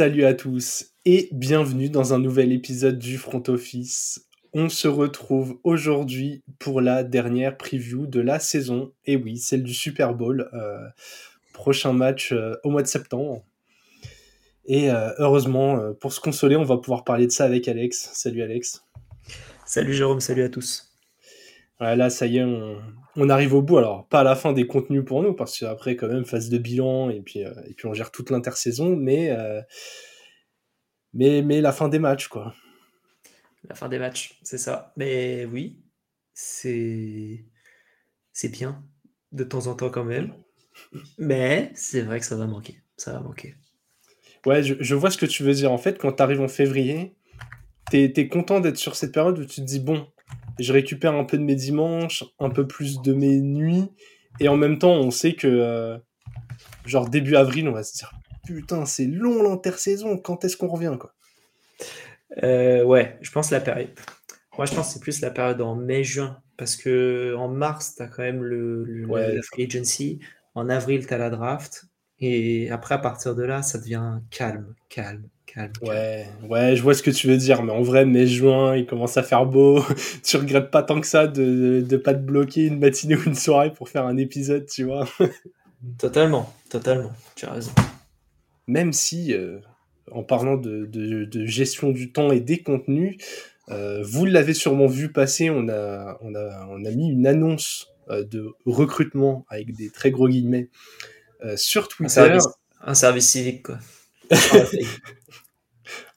Salut à tous et bienvenue dans un nouvel épisode du Front Office. On se retrouve aujourd'hui pour la dernière preview de la saison. Et oui, celle du Super Bowl. Euh, prochain match euh, au mois de septembre. Et euh, heureusement, pour se consoler, on va pouvoir parler de ça avec Alex. Salut Alex. Salut Jérôme, salut à tous. là, ça y est, on, arrive au bout. Alors, pas à la fin des contenus pour nous, parce qu'après, quand même, phase de bilan, et puis, et puis on gère toute l'intersaison, mais, mais, mais la fin des matchs, quoi. La fin des matchs, c'est ça. Mais oui, c'est c'est bien de temps en temps quand même. Mais c'est vrai que ça va manquer. Ça va manquer. Ouais, je, vois ce que tu veux dire. En fait, quand tu arrives en février, tu es, content d'être sur cette période où tu te dis, bon, je récupère un peu de mes dimanches, un peu plus de mes nuits, et en même temps, on sait que, euh, genre début avril, on va se dire, putain, c'est long l'intersaison, quand est-ce qu'on revient, quoi? Euh, ouais, je pense la période. Moi, je pense que c'est plus la période en mai-juin. Parce que en mars, tu as quand même le, la free agency. En avril, tu as la draft. Et après, à partir de là, ça devient calme, calme, calme. Ouais, ouais, je vois ce que tu veux dire. Mais en vrai, mai-juin, il commence à faire beau. tu regrettes pas tant que ça de ne pas te bloquer une matinée ou une soirée pour faire un épisode, tu vois. totalement, totalement. Tu as raison. Même si, euh, en parlant de, gestion du temps et des contenus, euh, vous l'avez sûrement vu passer, on a, on a, on a mis une annonce euh, de recrutement avec des très gros guillemets euh, sur Twitter. Un service, civique, quoi.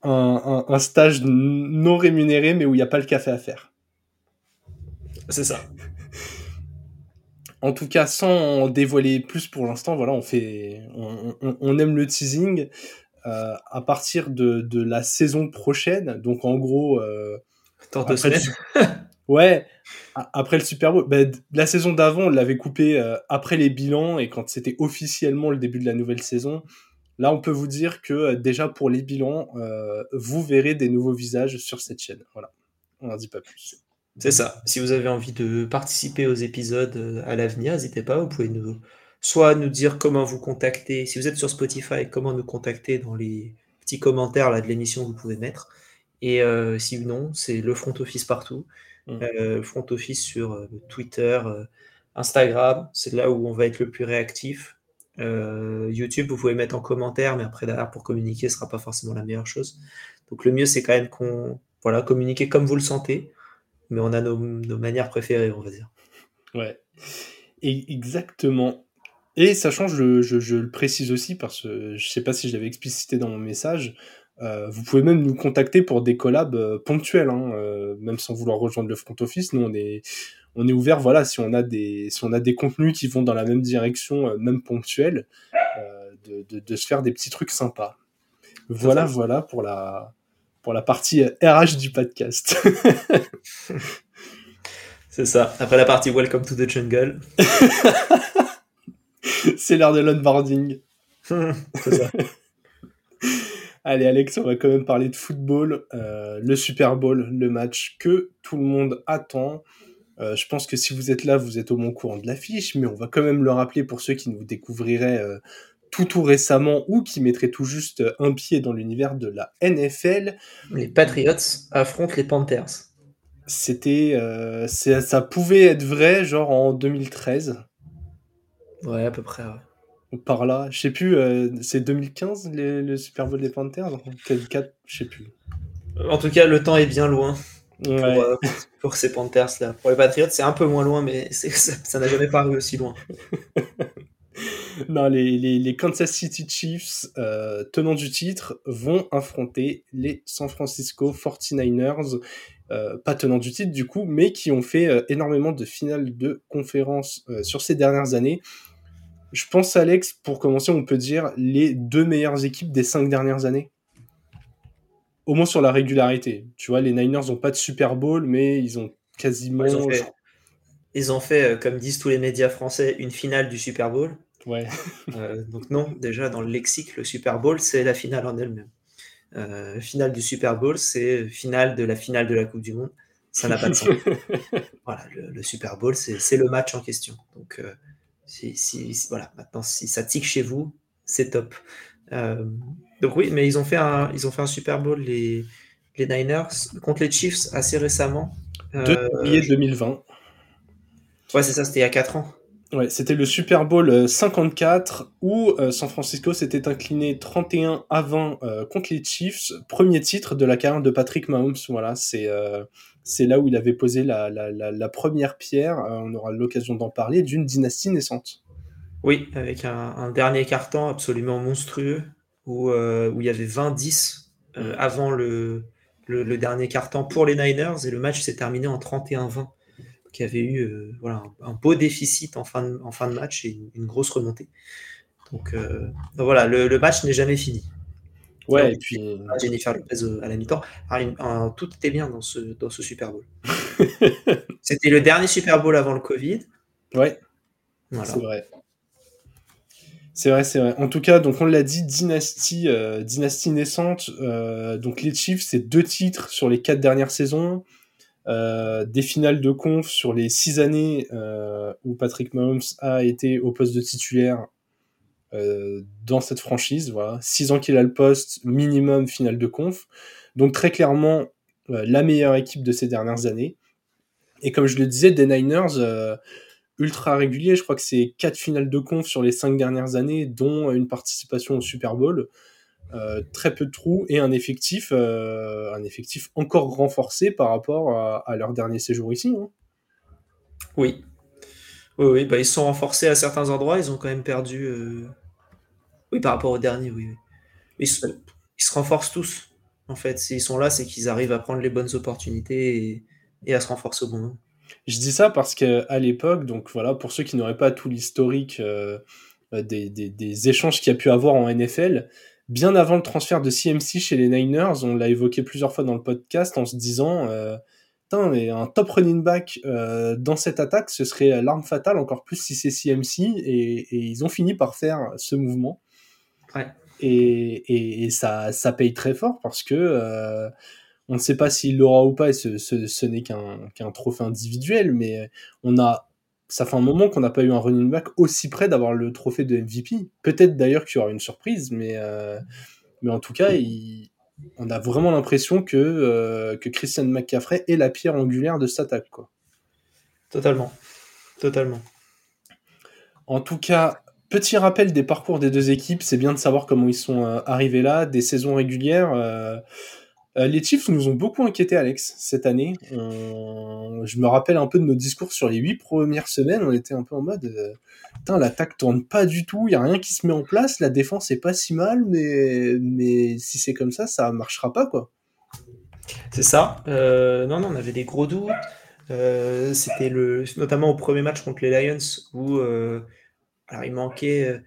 un, stage non rémunéré, mais où il n'y a pas le café à faire. C'est ça. En tout cas, sans en dévoiler plus pour l'instant, voilà, on fait, on, aime le teasing. Euh, à partir de, de, la saison prochaine, donc en gros... Euh, après ouais, après le Super Bowl. Ben, la saison d'avant, on l'avait coupé euh, après les bilans et quand c'était officiellement le début de la nouvelle saison. Là, on peut vous dire que euh, déjà pour les bilans, vous verrez des nouveaux visages sur cette chaîne. Voilà, on n'en dit pas plus. C'est ça. Si vous avez envie de participer aux épisodes à l'avenir, n'hésitez pas, vous pouvez nous, soit nous dire comment vous contacter. Si vous êtes sur Spotify, comment nous contacter dans les petits commentaires là, de l'émission, vous pouvez mettre. Et euh, si non, c'est le front office partout. Mm. Euh, front office sur euh, Twitter, Instagram, c'est là où on va être le plus réactif. YouTube, vous pouvez mettre en commentaire, mais après derrière pour communiquer, ce sera pas forcément la meilleure chose. Donc le mieux, c'est quand même qu'on voilà communiquer comme vous le sentez, mais on a nos, manières préférées, on va dire. Ouais, exactement. Et sachant, je, je, le précise aussi parce que je sais pas si je l'avais explicité dans mon message, euh, vous pouvez même nous contacter pour des collabs euh, ponctuels, hein, euh, même sans vouloir rejoindre le front office. Nous, on est, on est ouvert, voilà, si on a des, si on a des contenus qui vont dans la même direction, euh, même ponctuels, euh, de, de, de, se faire des petits trucs sympas. Voilà, voilà pour la, pour la partie RH du podcast. C'est ça. Après la partie Welcome to the Jungle. c'est l'heure de l'onboarding. c'est ça. Allez Alex, on va quand même parler de football. Euh, le Super Bowl, le match que tout le monde attend. Euh, je pense que si vous êtes là, vous êtes au moins courant de l'affiche, mais on va quand même le rappeler pour ceux qui nous découvriraient euh, tout tout récemment ou qui mettraient tout juste un pied dans l'univers de la NFL. Les Patriots affrontent les Panthers. C'était, ça pouvait être vrai, genre en 2013. Ouais, à peu près, Par là, je sais plus, euh, c'est 2015 le Super Bowl des Panthers? Quel 4, je sais plus. En tout cas, le temps est bien loin euh, pour, ces Panthers là. Pour les Patriots, c'est un peu moins loin, mais ça n'a jamais paru aussi loin. non, les, les, Kansas City Chiefs, euh, tenants du titre, vont affronter les San Francisco 49ers. pas tenants du titre du coup, mais qui ont fait énormément de finales de conférences sur ces dernières années. Je pense, Alex, pour commencer, on peut dire les deux meilleures équipes des cinq dernières années. Au moins sur la régularité. Tu vois, les Niners n'ont pas de Super Bowl, mais ils ont quasiment. Ils ont fait, euh, comme disent tous les médias français, une finale du Super Bowl. Ouais. Euh, donc, non, déjà, dans le lexique, le Super Bowl, c'est la finale en elle-même. Euh, finale du Super Bowl, c'est finale de la finale de la Coupe du Monde. Ça n'a pas de sens. voilà, le, Super Bowl, c'est le match en question. Donc, si, voilà, maintenant, si ça tique chez vous, c'est top. Donc oui, mais ils ont fait un, ils ont fait un Super Bowl les, les Niners contre les Chiefs assez récemment. 2 juillet 2020. Ouais, c'est ça, c'était il y a 4 ans. Ouais, c'était le Super Bowl 54 où San Francisco s'était incliné 31 à 20 contre les Chiefs, premier titre de la carrière de Patrick Mahomes. Voilà, c'est c'est là où il avait posé la, la, la, première pierre, euh, on aura l'occasion d'en parler, d'une dynastie naissante. Oui, avec un, dernier carton absolument monstrueux, où, euh, où il y avait 20-10 euh, avant le, le, dernier carton pour les Niners, et le match s'est terminé en 31-20, qui avait eu voilà, un, beau déficit en fin de, en fin de match et une, grosse remontée. Donc, voilà, le match n'est jamais fini. Ouais, et puis. Jennifer Lopez à la mi-temps. tout était bien dans ce, dans ce Super Bowl. C'était le dernier Super Bowl avant le Covid. Ouais. C'est vrai. C'est vrai, c'est vrai. En tout cas, donc on l'a dit, dynastie, euh, dynastie naissante. Euh, donc les Chiefs, c'est deux titres sur les quatre dernières saisons. Euh, des finales de conf sur les six années où Patrick Mahomes a été au poste de titulaire dans cette franchise. Voilà, six ans qu'il a le poste, minimum finale de conf. Donc très clairement la meilleure équipe de ces dernières années. Et comme je le disais, des Niners ultra réguliers. Je crois que c'est quatre finales de conf sur les cinq dernières années, dont une participation au Super Bowl. très peu de trous et un effectif, un effectif encore renforcé par rapport à, leur dernier séjour ici. Hein. Oui, oui, oui bah, ils sont renforcés à certains endroits. Ils ont quand même perdu oui, par rapport au dernier, oui. Ils, se, renforcent tous. En fait, s'ils sont là, c'est qu'ils arrivent à prendre les bonnes opportunités et, à se renforcer au bon moment. Je dis ça parce qu'à l'époque, donc voilà, pour ceux qui n'auraient pas tout l'historique euh, des, échanges qu'il y a pu avoir en NFL, bien avant le transfert de CMC chez les Niners, on l'a évoqué plusieurs fois dans le podcast en se disant euh, un top running back euh, dans cette attaque, ce serait l'arme fatale, encore plus si c'est CMC, et, ils ont fini par faire ce mouvement. Et, et, ça, ça paye très fort parce que euh, on ne sait pas s'il l'aura ou pas, et ce, ce, n'est qu'un trophée individuel, mais on a, ça fait un moment qu'on n'a pas eu un running back aussi près d'avoir le trophée de MVP. Peut-être d'ailleurs qu'il y aura une surprise, mais, euh, mais en tout cas, on a vraiment l'impression que, euh, que Christian McCaffrey est la pierre angulaire de cette attaque. Quoi. Totalement. Totalement. En tout cas, Petit rappel des parcours des deux équipes, c'est bien de savoir comment ils sont euh, arrivés là, des saisons régulières. Euh, euh, les Chiefs nous ont beaucoup inquiétés, Alex, cette année. Je me rappelle un peu de nos discours sur les huit premières semaines. On était un peu en mode, putain, l'attaque tourne pas du tout, il y a rien qui se met en place, la défense est pas si mal, mais mais si c'est comme ça, ça marchera pas, quoi. C'est ça. non, non, on avait des gros doutes. C'était le, notamment au premier match contre les Lions où alors, il manquait. Euh,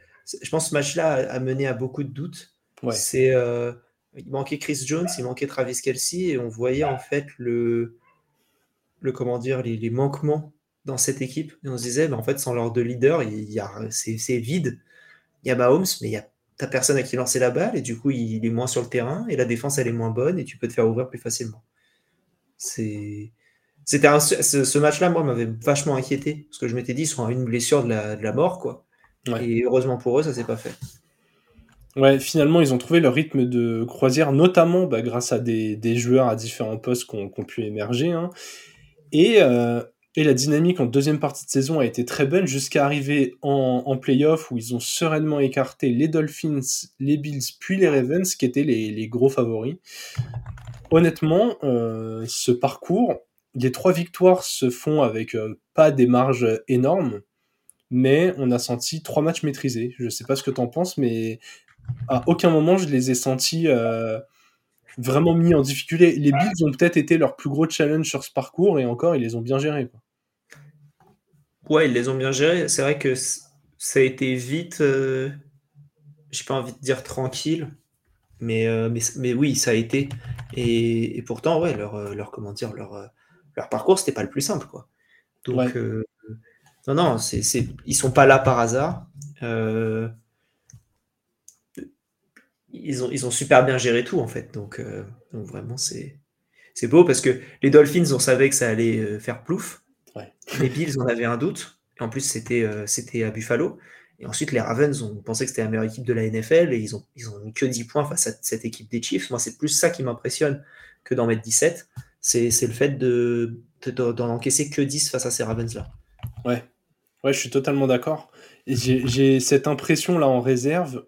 je pense que ce match-là a, mené à beaucoup de doutes. C'est, euh, il manquait Chris Jones, il manquait Travis Kelsey, et on voyait en fait le, le comment dire, les, manquements dans cette équipe. Et on se disait, en fait, sans leurs deux leaders, il y a, c'est, vide. Il y a Mahomes, mais il y a personne à qui lancer la balle, et du coup, il, est moins sur le terrain, et la défense, elle est moins bonne, et tu peux te faire ouvrir plus facilement. C'est. C'était ce, match-là, moi, m'avait vachement inquiété, parce que je m'étais dit, ils sont à une blessure de la, de la mort, quoi. Et heureusement pour eux, ça s'est pas fait. Ouais, finalement, ils ont trouvé leur rythme de croisière, notamment bah, grâce à des, des, joueurs à différents postes qui ont, pu émerger. Hein. Et, euh, et, la dynamique en deuxième partie de saison a été très bonne jusqu'à arriver en, en playoff où ils ont sereinement écarté les Dolphins, les Bills, puis les Ravens, qui étaient les, les gros favoris. Honnêtement, euh, ce parcours, les trois victoires se font avec euh, pas des marges énormes mais on a senti trois matchs maîtrisés. Je sais pas ce que tu en penses, mais à aucun moment je les ai sentis euh, vraiment mis en difficulté. Les Bills ont peut-être été leur plus gros challenge sur ce parcours, et encore, ils les ont bien gérés. Quoi. Ouais, ils les ont bien gérés. C'est vrai que ça a été vite, euh, j'ai pas envie de dire tranquille, mais, euh, mais, mais, oui, ça a été. Et, pourtant, ouais, leur, leur, comment dire, leur, leur parcours, c'était pas le plus simple. Quoi. Donc, non, non, c'est, c'est, ils sont pas là par hasard. Euh, ils, ont, ils ont super bien géré tout, en fait. Donc, euh, donc vraiment, c'est, c'est beau parce que les Dolphins, on savait que ça allait euh, faire plouf. Les Bills, on avait un doute. Et en plus, c'était, c'était à Buffalo. Et ensuite, les Ravens ont pensé que c'était la meilleure équipe de la NFL et ils ont, ils ont mis que 10 points face à cette équipe des Chiefs. Moi, c'est plus ça qui m'impressionne que d'en mettre 17. C'est le fait de d'en encaisser que 10 face à ces Ravens-là. Ouais. ouais, je suis totalement d'accord. J'ai cette impression-là en réserve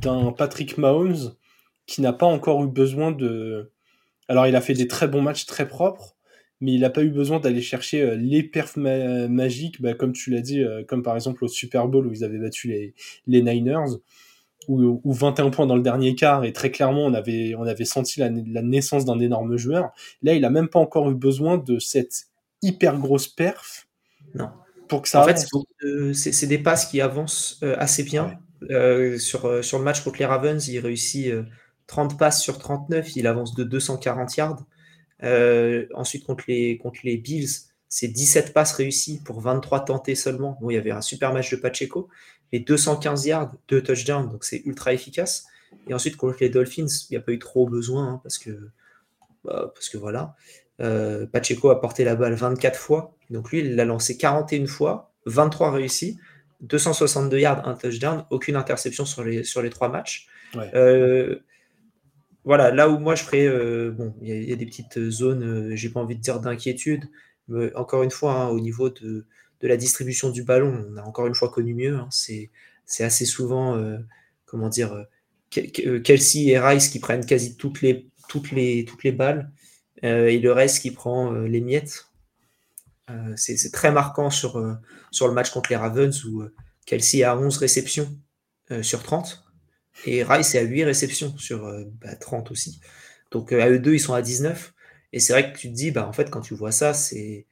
d'un Patrick Mahomes qui n'a pas encore eu besoin de. Alors, il a fait des très bons matchs très propres, mais il n'a pas eu besoin d'aller chercher euh, les perfs magiques, bah, comme tu l'as dit, euh, comme par exemple au Super Bowl où ils avaient battu les, les Niners, ou, 21 points dans le dernier quart, et très clairement on avait, on avait senti la, naissance d'un énorme joueur. Là, il n'a même pas encore eu besoin de cette hyper grosse perf. Non. Pour que ça en fait, c'est des passes qui avancent euh, assez bien. Sur, sur le match contre les Ravens, il réussit 30 passes sur 39, il avance de 240 yards. Euh, ensuite, contre les, contre Bills, c'est 17 passes réussies pour 23 tentés seulement. Bon, il y avait un super match de Pacheco, mais 215 yards, 2 touchdowns, donc c'est ultra efficace. Et ensuite, contre les Dolphins, il n'y a pas eu trop besoin, hein, parce, que, bah, parce que voilà. Euh, Pacheco a porté la balle 24 fois, donc lui, il l'a lancé 41 fois, 23 réussis, 262 yards, un touchdown, aucune interception sur les, sur les trois matchs. Euh, voilà, là où moi je ferais, euh, bon, il y, a des petites zones, euh, j'ai pas envie de dire d'inquiétude, mais encore une fois, hein, au niveau de, la distribution du ballon, on a encore une fois connu mieux. Hein. c'est, assez souvent, comment dire, Kelsey et Rice qui prennent quasi toutes les, toutes les, toutes les balles, et le reste qui prend les miettes. C'est, très marquant sur, sur le match contre les Ravens où Kelsey a 11 réceptions sur 30. Et Rice est à 8 réceptions sur 30 bah, aussi. Donc à eux deux, ils sont à 19. Et c'est vrai que tu te dis, bah, en fait, quand tu vois ça, c'est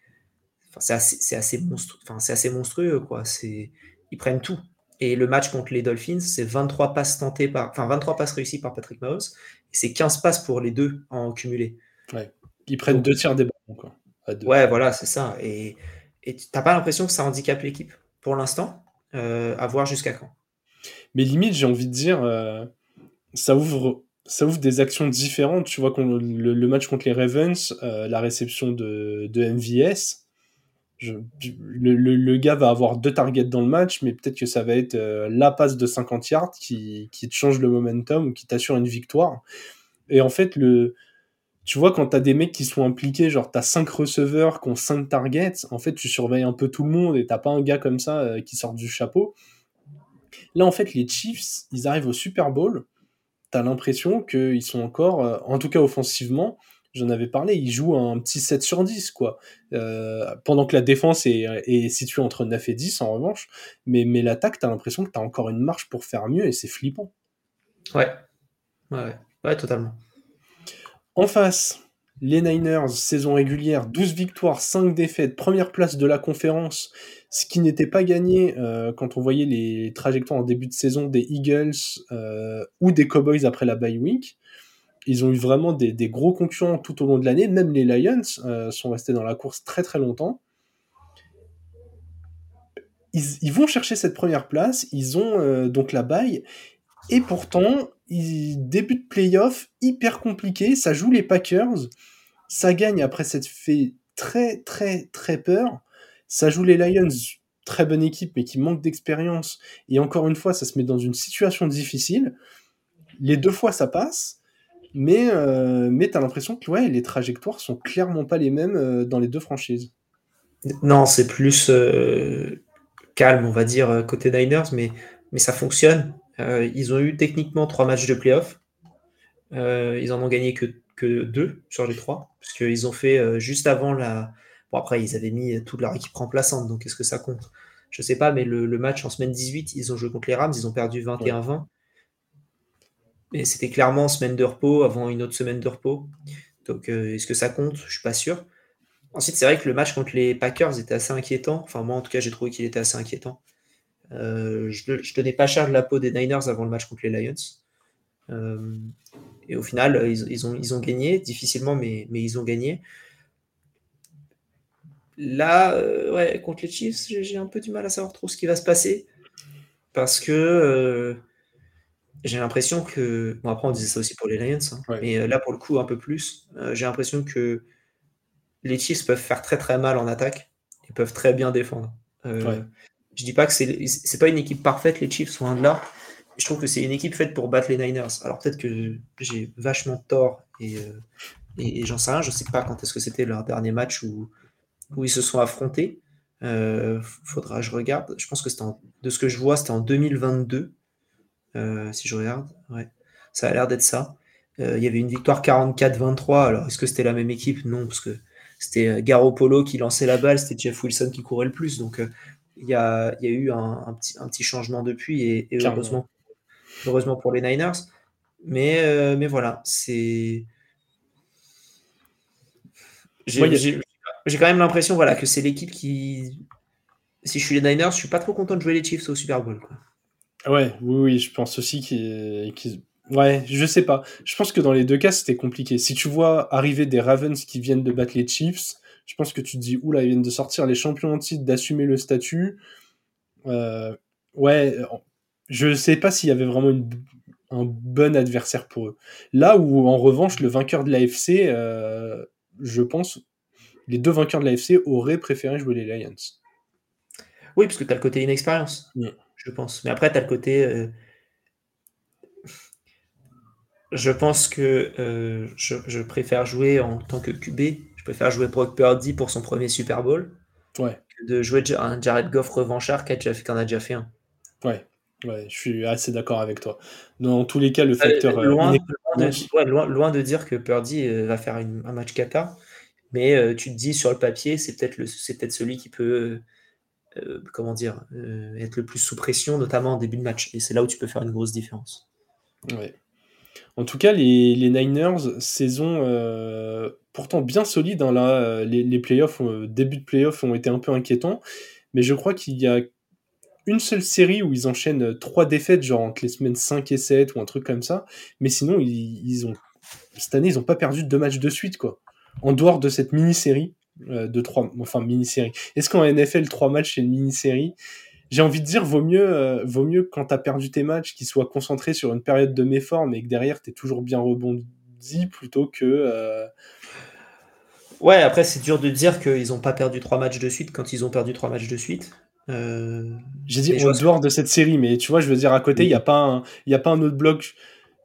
assez, assez, monstrueux, enfin, assez monstrueux. Quoi. Ils prennent tout. Et le match contre les Dolphins, c'est 23 passes tentées par, enfin 23 passes réussies par Patrick Mahomes, et c'est 15 passes pour les deux en cumulé. Ouais. Ils prennent deux tiers des ballons. Quoi, Ouais, voilà, c'est ça. Et tu n'as pas l'impression que ça handicape l'équipe pour l'instant, euh, à voir jusqu'à quand? Mais limite, j'ai envie de dire, euh, ça ouvre ça ouvre des actions différentes. Tu vois, le, le, match contre les Ravens, euh, la réception de, de MVS, je, le, le, gars va avoir deux targets dans le match, mais peut-être que ça va être euh, la passe de 50 yards qui, qui te change le momentum ou qui t'assure une victoire. Et en fait, le, tu vois, quand t'as des mecs qui sont impliqués, genre t'as 5 receveurs qui ont 5 targets, en fait, tu surveilles un peu tout le monde et t'as pas un gars comme ça qui sort du chapeau. Là, en fait, les Chiefs, ils arrivent au Super Bowl. T'as l'impression qu'ils sont encore, euh, en tout cas offensivement, j'en avais parlé, ils jouent un petit 7 sur 10, quoi. Euh, pendant que la défense est, située entre 9 et 10, en revanche. Mais, mais l'attaque, t'as l'impression que t'as encore une marche pour faire mieux et c'est flippant. Ouais. Ouais, ouais, totalement. En face, les Niners, saison régulière, 12 victoires, 5 défaites, première place de la conférence ce qui n'était pas gagné euh, quand on voyait les trajectoires en début de saison des Eagles euh, ou des Cowboys après la bye week. Ils ont eu vraiment des, gros concurrents tout au long de l'année. Même les Lions euh, sont restés dans la course très très longtemps. Ils, vont chercher cette première place. Ils ont donc la bye. Et pourtant, ils débutent playoff hyper compliqué. Ça joue les Packers. Ça gagne après cette fait très très très peur. Ça joue les Lions, très bonne équipe, mais qui manque d'expérience. Et encore une fois, ça se met dans une situation difficile. Les deux fois, ça passe. Mais, euh, mais l'impression que ouais, les trajectoires sont clairement pas les mêmes euh, dans les deux franchises. Non, c'est plus euh, calme, on va dire, côté Niners, mais, mais ça fonctionne. Ils ont eu techniquement trois matchs de playoff. ils en ont gagné que, deux sur les trois, parce qu'ils ont fait juste avant la, Bon, après, ils avaient mis toute leur équipe remplaçante, donc est-ce que ça compte? Je sais pas, mais le, match en semaine 18, ils ont joué contre les Rams, ils ont perdu 21-20. Et c'était clairement semaine de repos avant une autre semaine de repos. Donc euh, est-ce que ça compte? Je suis pas sûr. Ensuite, c'est vrai que le match contre les Packers était assez inquiétant. Enfin, moi, en tout cas, j'ai trouvé qu'il était assez inquiétant. Euh, je, ne tenais pas cher de la peau des Niners avant le match contre les Lions. Euh, et au final, ils, ont, ils ont gagné, difficilement, mais, mais ils ont gagné. Là, euh, ouais, contre les Chiefs, j'ai un peu du mal à savoir trop ce qui va se passer. Parce que j'ai l'impression que. Bon, après, on disait ça aussi pour les Lions, hein, mais là, pour le coup, un peu plus. j'ai l'impression que les Chiefs peuvent faire très très mal en attaque. Ils peuvent très bien défendre. Je dis pas que c'est c'est pas une équipe parfaite, les Chiefs, loin de là. Je trouve que c'est une équipe faite pour battre les Niners. Alors peut-être que j'ai vachement tort et, euh, et, j'en sais rien. Je sais pas quand est-ce que c'était leur dernier match où, ils se sont affrontés. Euh, faudra je regarde. Je pense que c'était de ce que je vois, c'était en 2022. Euh, si je regarde, ça a l'air d'être ça. Euh, il y avait une victoire 44-23. Alors est-ce que c'était la même équipe? Non, parce que c'était Garoppolo qui lançait la balle, c'était Jeff Wilson qui courait le plus. Donc il y a, y, a, eu un, petit, un, petit, changement depuis et, heureusement, heureusement pour les Niners. Mais, mais voilà, c'est. J'ai j'ai quand même l'impression voilà, que c'est l'équipe qui. Si je suis les Niners, je suis pas trop content de jouer les Chiefs au Super Bowl. Quoi. Ouais, oui, oui, je pense aussi qu'ils. Ouais, je sais pas. Je pense que dans les deux cas, c'était compliqué. Si tu vois arriver des Ravens qui viennent de battre les Chiefs, je pense que tu te dis, oula, ils viennent de sortir les champions en titre, d'assumer le statut. Euh, ouais, je sais pas s'il y avait vraiment une, un bon adversaire pour eux. Là où, en revanche, le vainqueur de l'AFC, euh, je pense, les deux vainqueurs de l'AFC auraient préféré jouer les Lions. Oui, parce que tu as le côté inexpérience, je pense. Mais après, tu as le côté. Euh, je pense que euh, je, préfère jouer en tant que QB. Je préfère jouer Brock Purdy pour son premier Super Bowl. Ouais. Que de jouer un Jared Goff revanchard qui en a déjà fait un. Ouais. Ouais, je suis assez d'accord avec toi. Dans tous les cas, le euh, facteur. loin, de, dire que Purdy va faire un match kata. Mais euh, tu te dis sur le papier, c'est peut-être peut-être celui qui peut, euh, comment dire, euh, être le plus sous pression, notamment en début de match. Et c'est là où tu peux faire une grosse différence. Ouais. En tout cas, les, les Niners, saison pourtant bien solide. Hein, là, les, les playoffs, début de playoffs ont été un peu inquiétants. Mais je crois qu'il y a une seule série où ils enchaînent trois défaites, genre entre les semaines 5 et 7 ou un truc comme ça. Mais sinon, ils, ils ont, cette année, ils n'ont pas perdu deux matchs de suite, quoi en dehors de cette mini-série euh, de trois, enfin mini-série. Est-ce qu'en NFL trois matchs c'est une mini-série? J'ai envie de dire vaut mieux, euh, vaut mieux quand t'as perdu tes matchs qu'ils soient concentrés sur une période de méforme et que derrière t'es toujours bien rebondi plutôt que. Euh, ouais, après c'est dur de dire qu'ils ont pas perdu trois matchs de suite quand ils ont perdu trois matchs de suite. J'ai dit en dehors de cette série, mais tu vois, je veux dire à côté, il n'y a pas y a pas un autre bloc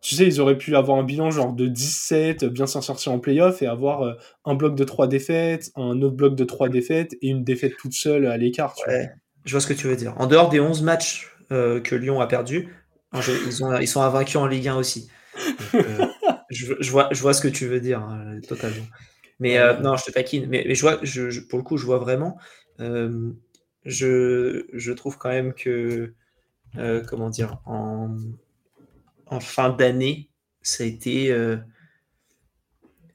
tu sais, ils auraient pu avoir un bilan genre de 17, bien s'en sortir en playoff et avoir euh, un bloc de 3 défaites, un autre bloc de 3 défaites et une défaite toute seule à l'écart. Ouais, je vois ce que tu veux dire. En dehors des 11 matchs euh, que Lyon a perdu, ils, ont, ils sont invaincus en Ligue 1 aussi. Euh, je, vois, je vois ce que tu veux dire, hein, totalement. Mais non, je te taquine. Mais, mais je vois, je, pour le coup, je vois vraiment. je, je trouve quand même que, comment dire, en, en fin d'année, ça a été euh,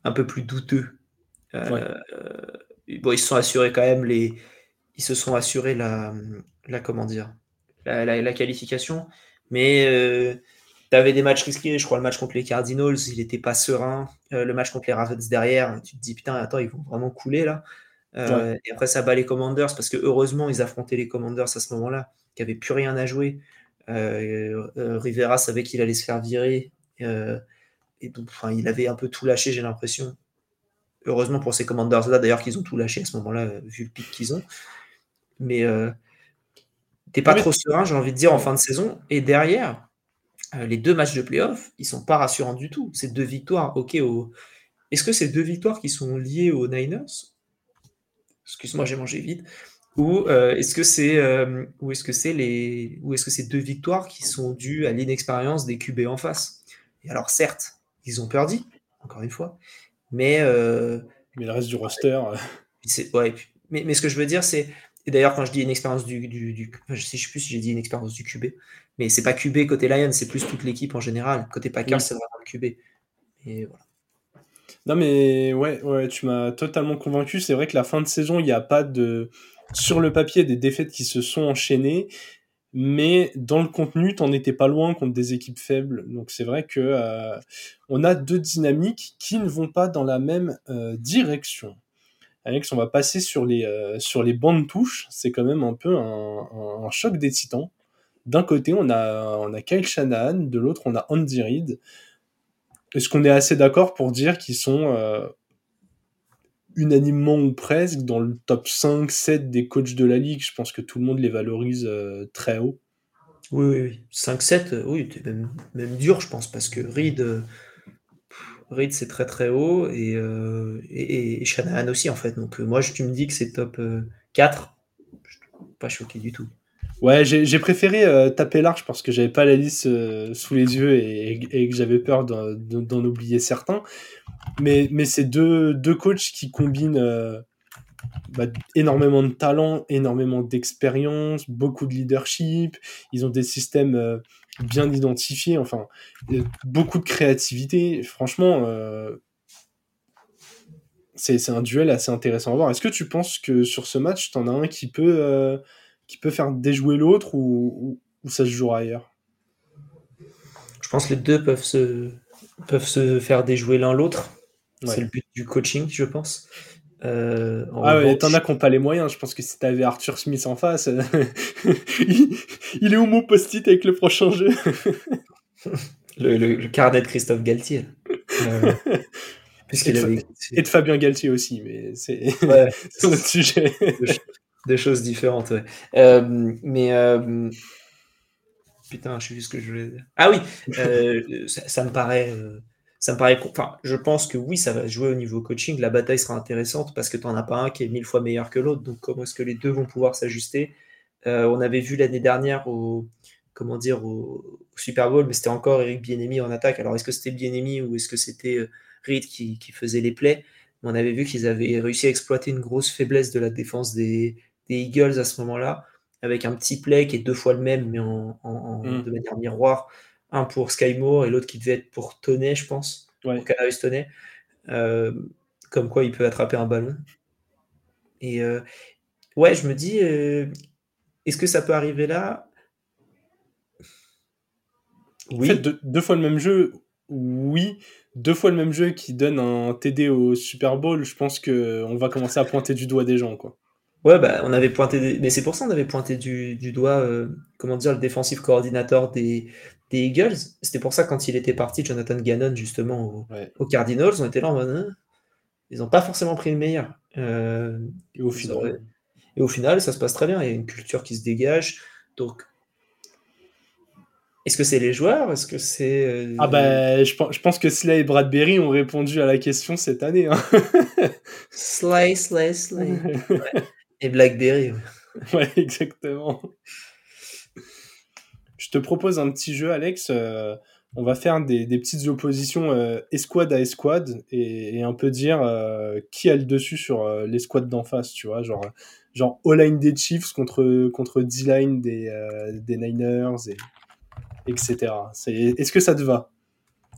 un peu plus douteux. Euh, bon, ils se sont assurés quand même les, ils se sont assurés la, la comment dire, la, qualification, mais euh, tu avais des matchs risqués. Je crois le match contre les Cardinals, il n'était pas serein. le match contre les Ravens derrière, tu te dis putain, attends, ils vont vraiment couler là. Et après, ça bat les Commanders parce que heureusement, ils affrontaient les Commanders à ce moment-là, qui n'avaient plus rien à jouer. Euh, euh, Rivera savait qu'il allait se faire virer. Euh, et donc, enfin, il avait un peu tout lâché, j'ai l'impression. Heureusement pour ces commanders-là, d'ailleurs, qu'ils ont tout lâché à ce moment-là, vu le pic qu'ils ont. Mais t'es pas trop serein, j'ai envie de dire, en fin de saison. Et derrière, les deux matchs de playoff, ils sont pas rassurants du tout. Ces deux victoires, ok. Au... Est-ce que ces deux victoires qui sont liées aux Niners? Excuse-moi, j'ai mangé vite. Ou euh, est-ce que c'est euh, ou est-ce que c'est les ou est-ce que c'est deux victoires qui sont dues à l'inexpérience des QB en face? Et alors certes, ils ont perdu encore une fois, mais euh, mais le reste du roster. ouais, mais, mais ce que je veux dire c'est et d'ailleurs quand je dis inexpérience du, du, du je sais, je sais plus si j'ai dit inexpérience du QB, mais c'est pas QB côté Lions, c'est plus toute l'équipe en général. Côté Packers, c'est vraiment le QB. Et voilà. Non mais ouais, ouais, tu m'as totalement convaincu. C'est vrai que la fin de saison, il n'y a pas de sur le papier des défaites qui se sont enchaînées, mais dans le contenu, t'en étais pas loin contre des équipes faibles. Donc c'est vrai que euh, on a deux dynamiques qui ne vont pas dans la même euh, direction. Alex, on va passer sur les euh, sur les bandes touches. C'est quand même un peu un, choc des titans. D'un côté, on a on a Kyle Shanahan, de l'autre, on a Andy Reid. Est-ce qu'on est assez d'accord pour dire qu'ils sont unanimement ou presque dans le top 5, 7 des coachs de la ligue? Je pense que tout le monde les valorise très haut. Oui, oui, oui. 5-7, oui, même, même dur, je pense, parce que Reed, Reed c'est très très haut et, et, Shanahan aussi, en fait. Donc, moi, je, tu me dis que c'est top 4, je suis pas choqué du tout. Ouais, j'ai préféré taper large parce que j'avais pas la liste sous les yeux et, et que j'avais peur d'en oublier certains. Mais, mais c'est deux, deux coachs qui combinent bah, énormément de talent, énormément d'expérience, beaucoup de leadership. Ils ont des systèmes euh, bien identifiés, enfin, beaucoup de créativité. Franchement, euh, c'est un duel assez intéressant à voir. Est-ce que tu penses que sur ce match, tu en as un qui peut, euh, qui peut faire déjouer l'autre ou, ou, ça se jouera ailleurs? Je pense que les deux peuvent se, peuvent se faire déjouer l'un l'autre. C'est le but du coaching, je pense. Euh, ah ouais, t'en as qui n'ont pas les moyens. Je pense que si t'avais Arthur Smith en face, il, est homo post-it avec le prochain jeu. le, carnet de Christophe Galtier. Euh, et, de, et, de, Fabien Galtier aussi, mais c'est ouais, un autre sujet. Des choses différentes, ouais. Euh, mais euh, putain, je sais plus ce que je voulais dire. Ah oui, ça, ça, me paraît ça me paraît. Enfin, je pense que oui, ça va jouer au niveau coaching. La bataille sera intéressante parce que tu n'en as pas un qui est mille fois meilleur que l'autre. Donc, comment est-ce que les deux vont pouvoir s'ajuster? Euh, On avait vu l'année dernière au, comment dire, au, Super Bowl, mais c'était encore Eric Bienemi en attaque. Alors, est-ce que c'était Bienemi ou est-ce que c'était euh, Reed qui, faisait les plays? On avait vu qu'ils avaient réussi à exploiter une grosse faiblesse de la défense des, Eagles à ce moment-là, avec un petit play qui est deux fois le même, mais en, mm. de manière miroir un pour Sky Moore et l'autre qui devait être pour Toney, je pense, ouais. pour Canarius Toney. Euh, comme quoi il peut attraper un ballon. Et euh, ouais, je me dis, euh, est-ce que ça peut arriver là? Oui. En fait, deux, fois le même jeu, oui. Deux fois le même jeu qui donne un TD au Super Bowl, je pense qu'on va commencer à pointer du doigt des gens. Quoi. Ouais, bah, on avait pointé, mais c'est pour ça qu'on avait pointé du, doigt, comment dire, le défensif coordinateur des, des Eagles. C'était pour ça quand il était parti, Jonathan Gannon, justement, au, Cardinals, on était là en mode. Hein, ils n'ont pas forcément pris le meilleur. Euh, et, au final. et au final, ça se passe très bien. Il y a une culture qui se dégage. Donc, est-ce que c'est les joueurs? Est-ce que c'est. Euh, ah ben, je, pense, je pense que Slay et Bradbury ont répondu à la question cette année. Hein. Slay, Slay, Slay. Et Blackberry. Ouais, exactement. Je te propose un petit jeu, Alex. Euh, on va faire des, petites oppositions euh, escouade à escouade et, un peu dire euh, qui a le dessus sur l'escouade d'en face, tu vois, genre genre O-line des Chiefs contre contre D-line des, des Niners et etc. Est-ce que ça te va?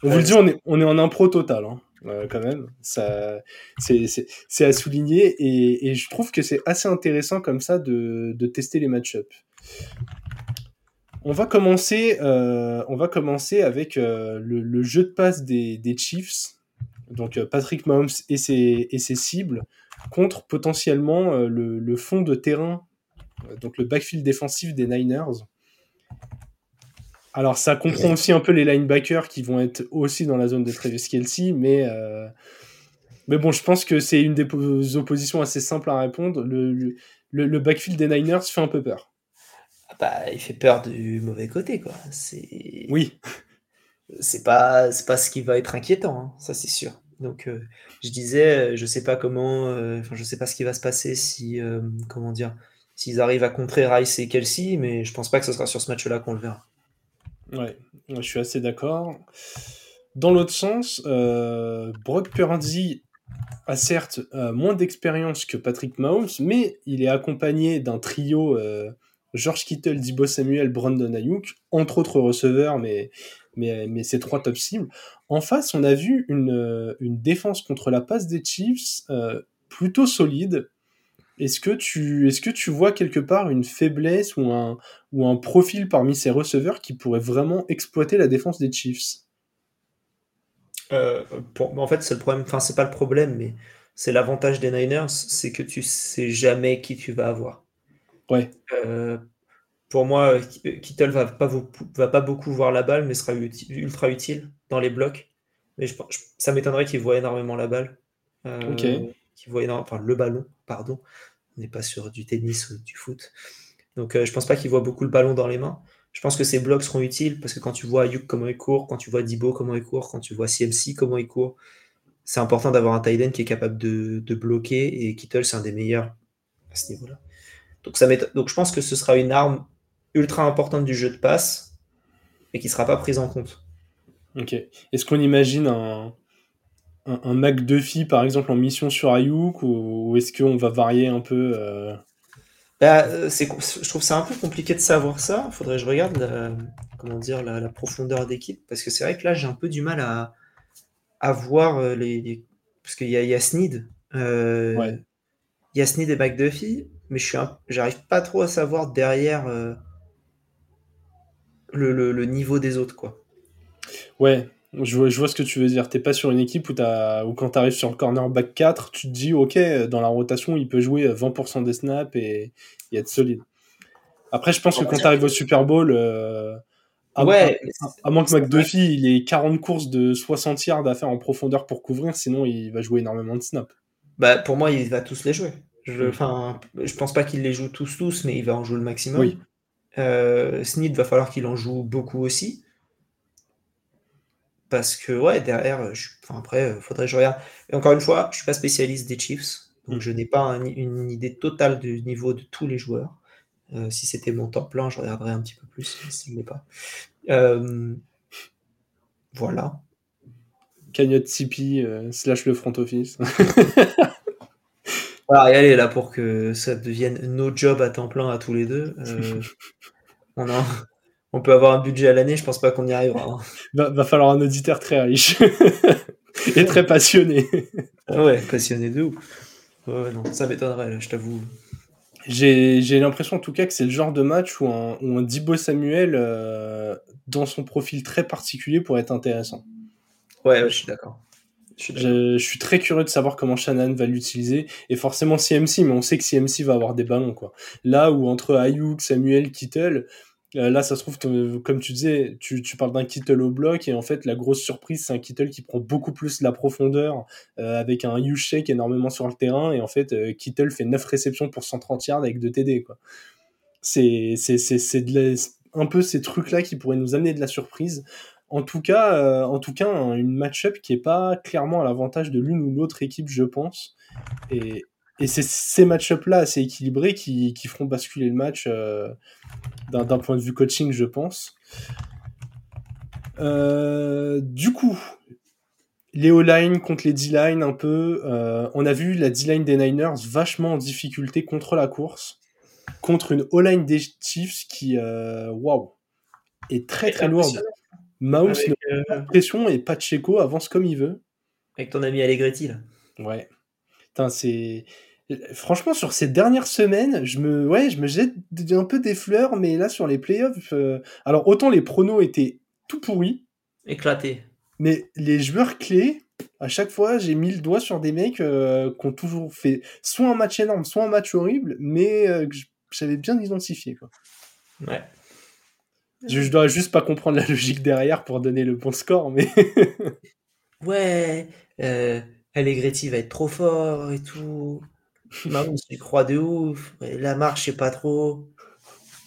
On vous le dit, on est, on est en impro total. Hein, quand même, ça, c'est à souligner et, et, je trouve que c'est assez intéressant comme ça de, de tester les match-ups. On va commencer, euh, on va commencer avec euh, le, jeu de passe des, Chiefs, donc euh, Patrick Mahomes et ses, et ses cibles, contre potentiellement le, fond de terrain, donc le backfield défensif des Niners. Alors ça comprend aussi un peu les linebackers qui vont être aussi dans la zone de Travis Kelsey, mais, mais bon, je pense que c'est une des oppositions assez simples à répondre. Le, le backfield des Niners fait un peu peur. Bah, il fait peur du mauvais côté, quoi. C'est... Oui. C'est pas, c'est pas ce qui va être inquiétant, hein, ça c'est sûr. Donc, euh, je disais, euh, je sais pas comment, euh, je sais pas ce qui va se passer si, comment dire, s'ils arrivent à contrer Rice et Kelsey, mais je pense pas que ce sera sur ce match-là qu'on le verra. Ouais, je suis assez d'accord. Dans l'autre sens, Brock Purdy a certes moins d'expérience que Patrick Mahomes, mais il est accompagné d'un trio George Kittle, Dibo Samuel, Brandon Ayuk, entre autres receveurs, mais, mais, mais ces trois top cibles. En face, on a vu une, euh, une défense contre la passe des Chiefs euh, plutôt solide. Est-ce que, tu, est-ce que tu vois quelque part une faiblesse ou un, ou un profil parmi ces receveurs qui pourrait vraiment exploiter la défense des Chiefs? Euh, En fait, c'est le problème, enfin, c'est pas le problème, mais c'est l'avantage des Niners, c'est que tu sais jamais qui tu vas avoir. Ouais. Euh, pour moi, Kittle va pas, va pas beaucoup voir la balle, mais sera ultra utile dans les blocs. Mais je, ça m'étonnerait qu'il voit énormément la balle. Euh, ok. qui voit énormément, enfin le ballon, pardon. On n'est pas sur du tennis ou du foot. Donc je pense pas qu'il voit beaucoup le ballon dans les mains. Je pense que ces blocs seront utiles parce que quand tu vois Ayuk comment il court, quand tu vois Dibo comment il court, quand tu vois CMC comment il court, c'est important d'avoir un tight end qui est capable de, de bloquer et Kittle c'est un des meilleurs à ce niveau-là. Donc, ça donc je pense que ce sera une arme ultra importante du jeu de passe et qui ne sera pas prise en compte. Ok. Est-ce qu'on imagine un, un, un McDuffie par exemple en mission sur Ayuk ou, est-ce qu'on va varier un peu euh... bah, euh, Je trouve ça un peu compliqué de savoir ça. Il faudrait que je regarde la, comment dire, la, profondeur d'équipe parce que c'est vrai que là j'ai un peu du mal à, à voir euh, les, Parce qu'il y a, y a Sneed. Euh, ouais. Il y a Sneed et McDuffie mais je suis j'arrive pas trop à savoir derrière euh, le, niveau des autres, quoi. Ouais, je vois, je vois ce que tu veux dire. T'es pas sur une équipe où, as, où quand tu arrives sur le cornerback 4, tu te dis, ok, dans la rotation, il peut jouer 20% des snaps et, être solide. Après, je pense que quand tu arrives au Super Bowl, euh, à, ouais, à, moins que McDuffie il ait 40 courses de 60 yards à faire en profondeur pour couvrir, sinon il va jouer énormément de snaps. Bah, pour moi, il va tous les jouer. Je, enfin, je pense pas qu'il les joue tous tous, mais il va en jouer le maximum. Oui. Euh, va falloir qu'il en joue beaucoup aussi. Parce que, ouais, derrière, je, enfin, après, euh, faudrait que je regarde. Et encore une fois, je suis pas spécialiste des Chiefs, donc mm. je n'ai pas une idée totale du niveau de tous les joueurs. Euh, si c'était mon temps plein, je regarderais un petit peu plus, s'il n'est pas. Euh, voilà. Cagnotte Tipeee slash le front office. Voilà, et allez, là, pour que ça devienne nos jobs à temps plein à tous les deux, euh, on, on, peut avoir un budget à l'année, je pense pas qu'on y arrivera. Hein. Va, falloir un auditeur très riche et très passionné. Ah ouais, passionné de ouf. Ouais, non, ça m'étonnerait, je t'avoue. J'ai l'impression en tout cas que c'est le genre de match où un, où un Dibo Samuel, euh, dans son profil très particulier, pourrait être intéressant. Ouais, ouais je suis d'accord. Je, suis très curieux de savoir comment Shannon va l'utiliser. Et forcément CMC, mais on sait que CMC va avoir des ballons. quoi. Là où entre Ayuk, Samuel, Kittle, euh, là ça se trouve, comme tu disais, tu, tu parles d'un Kittle au bloc. Et en fait, la grosse surprise, c'est un Kittle qui prend beaucoup plus la profondeur euh, avec un huge shake énormément sur le terrain. Et en fait, euh, Kittle fait 9 réceptions pour 130 yards avec 2 TD. quoi. C'est un peu ces trucs-là qui pourraient nous amener de la surprise. En tout cas, euh, en tout cas, une match-up qui est pas clairement à l'avantage de l'une ou l'autre équipe, je pense. Et, c'est ces match-up là assez équilibrés qui, feront basculer le match euh, d'un point de vue coaching, je pense. Euh, du coup, les O-line contre les D-line un peu. on a vu la D-line des Niners vachement en difficulté contre la course, contre une O-line des Chiefs qui, waouh, est très très lourde. Mouse n'a pas de pression et Pacheco avance comme il veut. Avec ton ami Allegretti, là. Ouais. c'est. Franchement, sur ces dernières semaines, je me, ouais, je me jette un peu des fleurs, mais là, sur les playoffs, euh, alors autant les pronos étaient tout pourris. Éclatés. Mais les joueurs clés, à chaque fois, j'ai mis le doigt sur des mecs euh, qui ont toujours fait soit un match énorme, soit un match horrible, mais euh, que j'avais bien identifié. Quoi. Ouais. Je, dois juste pas comprendre la logique derrière pour donner le bon score, mais. ouais, euh, Allegretti va être trop fort et tout. Mahomes tu crois de ouf. La marche, c'est pas trop.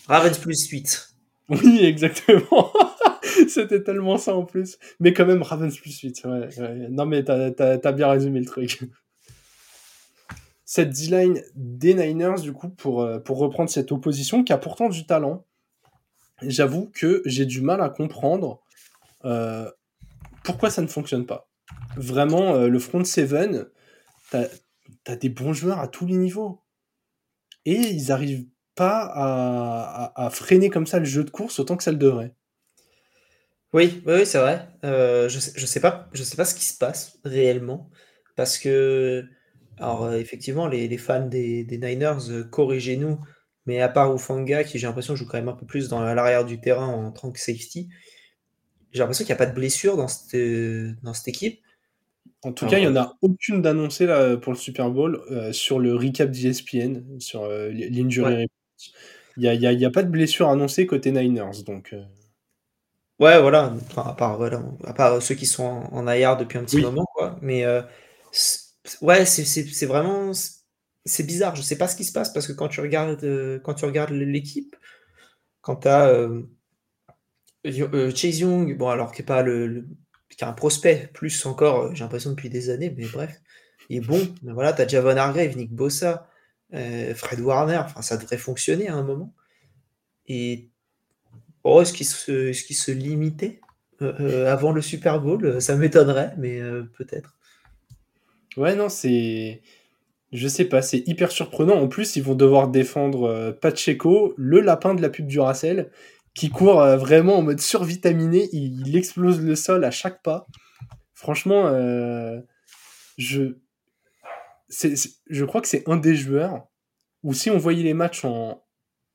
Ravens plus 8. Oui, exactement. C'était tellement ça en plus. Mais quand même, Ravens plus 8. Ouais, Non, mais t'as as, bien résumé le truc. Cette D-line des Niners, du coup, pour, euh, pour reprendre cette opposition, qui a pourtant du talent, j'avoue que j'ai du mal à comprendre euh, pourquoi ça ne fonctionne pas. Vraiment, euh, le front seven, t'as as des bons joueurs à tous les niveaux. Et ils n'arrivent pas à, freiner comme ça le jeu de course autant que ça le devrait. Oui, oui, c'est vrai. Euh, je, sais, sais pas, je sais pas ce qui se passe réellement. Parce que, alors effectivement, les, fans des Niners, corrigez-nous, mais à part Ufanga, qui j'ai l'impression joue quand même un peu plus dans l'arrière du terrain en tant que safety, j'ai l'impression qu'il n'y a pas de blessure dans cette, dans cette équipe. En tout cas, il n'y en a aucune d'annoncée pour le Super Bowl euh, sur le recap d'ESPN, sur euh, l'injury Il n'y a, y a, y a, pas de blessure annoncée côté Niners. Donc, euh. Ouais, voilà. à, part, voilà. à part ceux qui sont en, en depuis un petit moment. Quoi. Mais ouais, c'est vraiment c'est bizarre. Je sais pas ce qui se passe parce que quand tu regardes, euh, l'équipe, quand tu as euh, euh, Chase Young, bon, alors qui est pas le, qui est un prospect, plus encore, j'ai l'impression depuis des années, mais bref, il est bon. Mais voilà, tu as Javon Hargrave, Nick Bossa, Fred Warner, ça devrait fonctionner à un moment. Et oh, est-ce qu'il se, est se limitait avant le Super Bowl? Ça m'étonnerait, mais peut-être. Ouais, non, c'est. Je sais pas, c'est hyper surprenant. En plus, ils vont devoir défendre euh, Pacheco, le lapin de la pub du Racel, qui court euh, vraiment en mode survitaminé. Il, explose le sol à chaque pas. Franchement, euh, je... je crois que c'est un des joueurs où si on voyait les matchs en,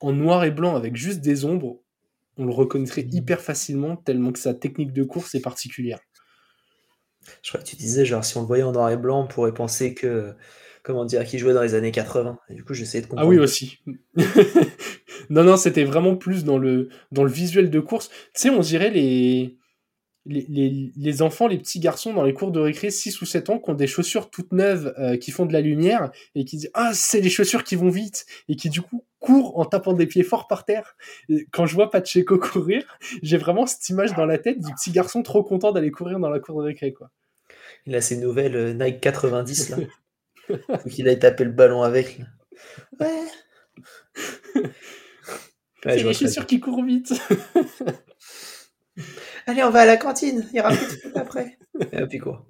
en noir et blanc avec juste des ombres, on le reconnaîtrait hyper facilement, tellement que sa technique de course est particulière. Je crois que tu disais, genre, si on le voyait en noir et blanc, on pourrait penser que comment dire, qui jouait dans les années 80. du coup, j'essayais de comprendre. Ah oui, aussi. non, non, c'était vraiment plus dans le, dans le visuel de course. Tu sais, on dirait les, les, les, enfants, les petits garçons dans les cours de récré, 6 ou 7 ans, qui ont des chaussures toutes neuves, euh, qui font de la lumière, et qui disent Ah, c'est les chaussures qui vont vite, et qui du coup courent en tapant des pieds forts par terre. quand je vois Pacheco courir, j'ai vraiment cette image dans la tête du petit garçon trop content d'aller courir dans la cour de récré. Quoi. Il a ses nouvelles euh, Nike 90 là. Faut qu'il aille taper le ballon avec. Ouais. c'est les chaussures qui courent vite. Allez, on va à la cantine. Il y aura plus après. Et puis quoi?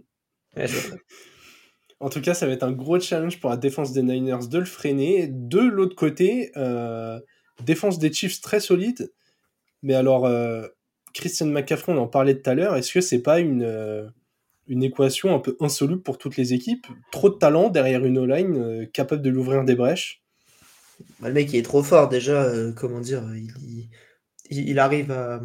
En tout cas, ça va être un gros challenge pour la défense des Niners de le freiner. De l'autre côté, euh, défense des Chiefs très solide. Mais alors, euh, Christian McCaffrey, on en parlait tout à l'heure. Est-ce que c'est pas une, euh, une équation un peu insoluble pour toutes les équipes. Trop de talent derrière une O-line euh, capable de l'ouvrir des brèches. Bah, le mec, il est trop fort déjà. Euh, comment dire il, arrive à.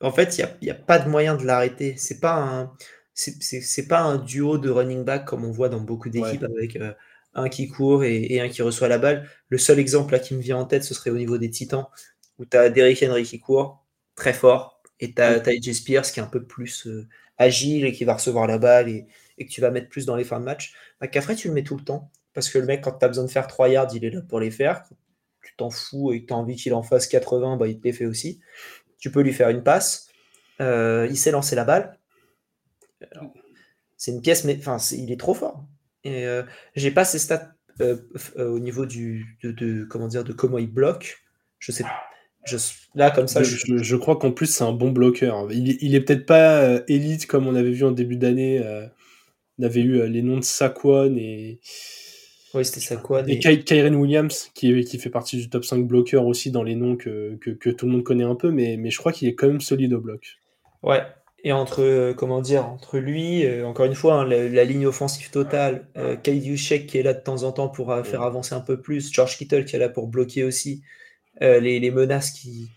En fait, il n'y a, pas de moyen de l'arrêter. C'est pas un. C'est pas un duo de running back comme on voit dans beaucoup d'équipes avec euh, un qui court et, un qui reçoit la balle. Le seul exemple là qui me vient en tête, ce serait au niveau des Titans, où tu as Derrick Henry qui court très fort et tu as, AJ Spears qui est un peu plus agile et qui va recevoir la balle et, que tu vas mettre plus dans les fins de match. McCaffrey, tu le mets tout le temps. Parce que le mec, quand tu as besoin de faire 3 yards, il est là pour les faire. tu t'en fous et que tu as envie qu'il en fasse 80, bah, il te les fait aussi. Tu peux lui faire une passe. Euh, il sait lancer la balle. C'est une pièce, mais il est trop fort. Euh, j'ai pas ses stats euh, au niveau du, de, comment dire, de comment il bloque. Je sais pas là, comme ça, je, crois qu'en plus, c'est un bon bloqueur. Il, il est peut-être pas euh, élite comme on avait vu en début d'année. Euh, on avait eu euh, les noms de Saquon et. Oui, c'était Saquon. Et, et... Kyren Williams, qui, qui fait partie du top 5 bloqueur aussi dans les noms que, que, tout le monde connaît un peu, mais, mais je crois qu'il est quand même solide au bloc. Ouais, et entre, comment dire, entre lui, encore une fois, hein, la, ligne offensive totale, euh, qui est là de temps en temps pour faire avancer un peu plus, George Kittle qui est là pour bloquer aussi, euh, les, menaces qui.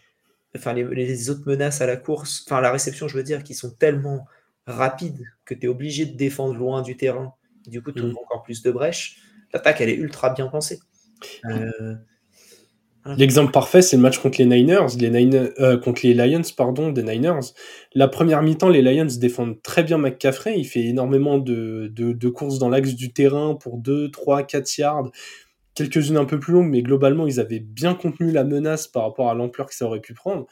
Enfin, les, autres menaces à la course, enfin, la réception, je veux dire, qui sont tellement rapides que tu es obligé de défendre loin du terrain. Du coup, tu mm. encore plus de brèches. L'attaque, elle est ultra bien pensée. Euh, L'exemple parfait, c'est le match contre les Niners, les Niners euh, contre les Lions, pardon, des Niners. La première mi-temps, les Lions défendent très bien McCaffrey. Il fait énormément de, de, de courses dans l'axe du terrain pour 2, 3, 4 yards quelques-unes un peu plus longues, mais globalement, ils avaient bien contenu la menace par rapport à l'ampleur que ça aurait pu prendre.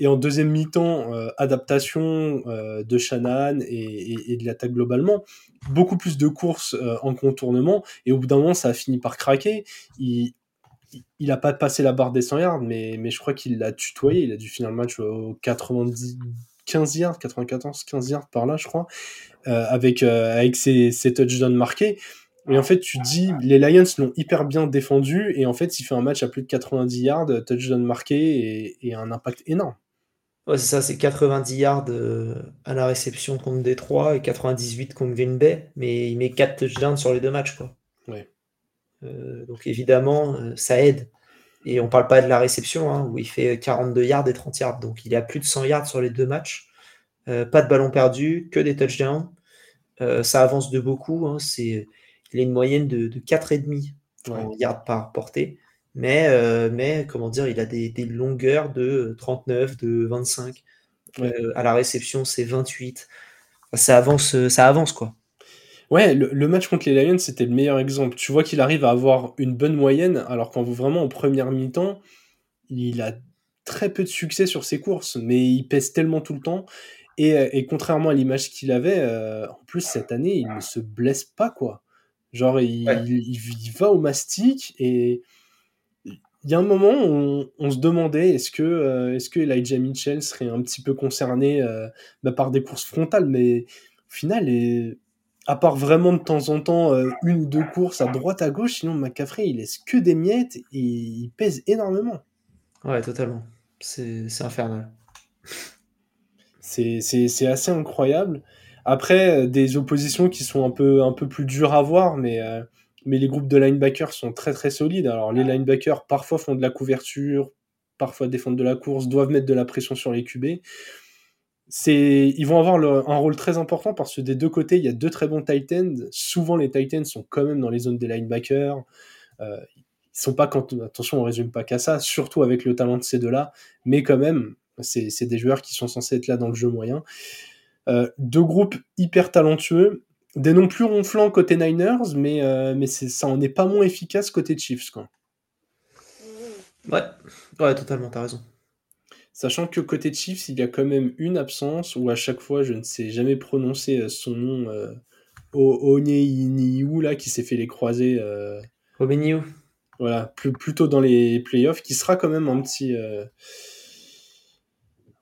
Et en deuxième mi-temps, euh, adaptation euh, de Shannon et, de l'attaque globalement. Beaucoup plus de courses euh, en contournement. Et au bout d'un moment, ça a fini par craquer. Il n'a pas passé la barre des 100 yards, mais, je crois qu'il l'a tutoyé. Il a dû finir le match aux 90, 15 yards, 94, 15 yards par là, je crois, avec, avec ses, ses touchdowns marqués. Et en fait, tu dis, les Lions l'ont hyper bien défendu, et en fait, il fait un match à plus de 90 yards, touchdown marqué, et, un impact énorme. Ouais, c'est ça, c'est 90 yards euh, à la réception contre Détroit et 98 contre Green Bay, mais il met 4 touchdowns sur les deux matchs. Quoi. Ouais. Euh, donc évidemment, euh, ça aide. Et on parle pas de la réception, hein, où il fait 42 yards et 30 yards. Donc il a plus de 100 yards sur les deux matchs. pas de ballon perdu, que des touchdowns. ça avance de beaucoup. Hein, c'est il a une moyenne de, de 4,5 en yards par portée. Mais, euh, mais comment dire, il a des, longueurs de 39, de 25. Euh, à la réception, c'est 28. Ça avance, ça avance quoi. Ouais, le, le match contre les Lions, c'était le meilleur exemple. Tu vois qu'il arrive à avoir une bonne moyenne, alors qu'en vraiment en première mi-temps, il a très peu de succès sur ses courses, mais il pèse tellement tout le temps. Et, et contrairement à l'image qu'il avait, euh, en plus cette année, il ne se blesse pas, quoi. Genre, il, Ouais. il, il va au mastic et il y a un moment où on, on se demandait est-ce que, euh, est-ce que Elijah Mitchell serait un petit peu concerné euh, bah, par des courses frontales, mais au final, et, à part vraiment de temps en temps euh, une ou deux courses à droite à gauche, sinon McCaffrey il laisse que des miettes et il pèse énormément. Ouais, totalement. C'est c'est infernal. C'est c'est- c'est assez incroyable. Après, euh, des oppositions qui sont un peu, un peu plus dures à voir, mais, euh, mais les groupes de linebackers sont très très solides. Alors les linebackers parfois font de la couverture, parfois défendent de la course, doivent mettre de la pression sur les QB. C'est, ils vont avoir le- un rôle très important parce que des deux côtés, il y a deux très bons tight ends. Souvent, les tight ends sont quand même dans les zones des linebackers. Euh, ils sont pas quand, attention, on résume pas qu'à ça, surtout avec le talent de ces deux-là, mais quand même, c'est c'est des joueurs qui sont censés être là dans le jeu moyen. Euh, deux groupes hyper talentueux, des noms plus ronflants côté Niners, mais, euh, mais c'est- ça en est pas moins efficace côté Chiefs. Quoi. Ouais, ouais, totalement, t'as raison. Sachant que côté Chiefs, il y a quand même une absence où à chaque fois, je ne sais jamais prononcer euh, son nom, euh, Onyeiniu, là, qui s'est fait les croisés, euh, Romeniu, voilà, plus, plutôt dans les playoffs, qui sera quand même un petit. euh,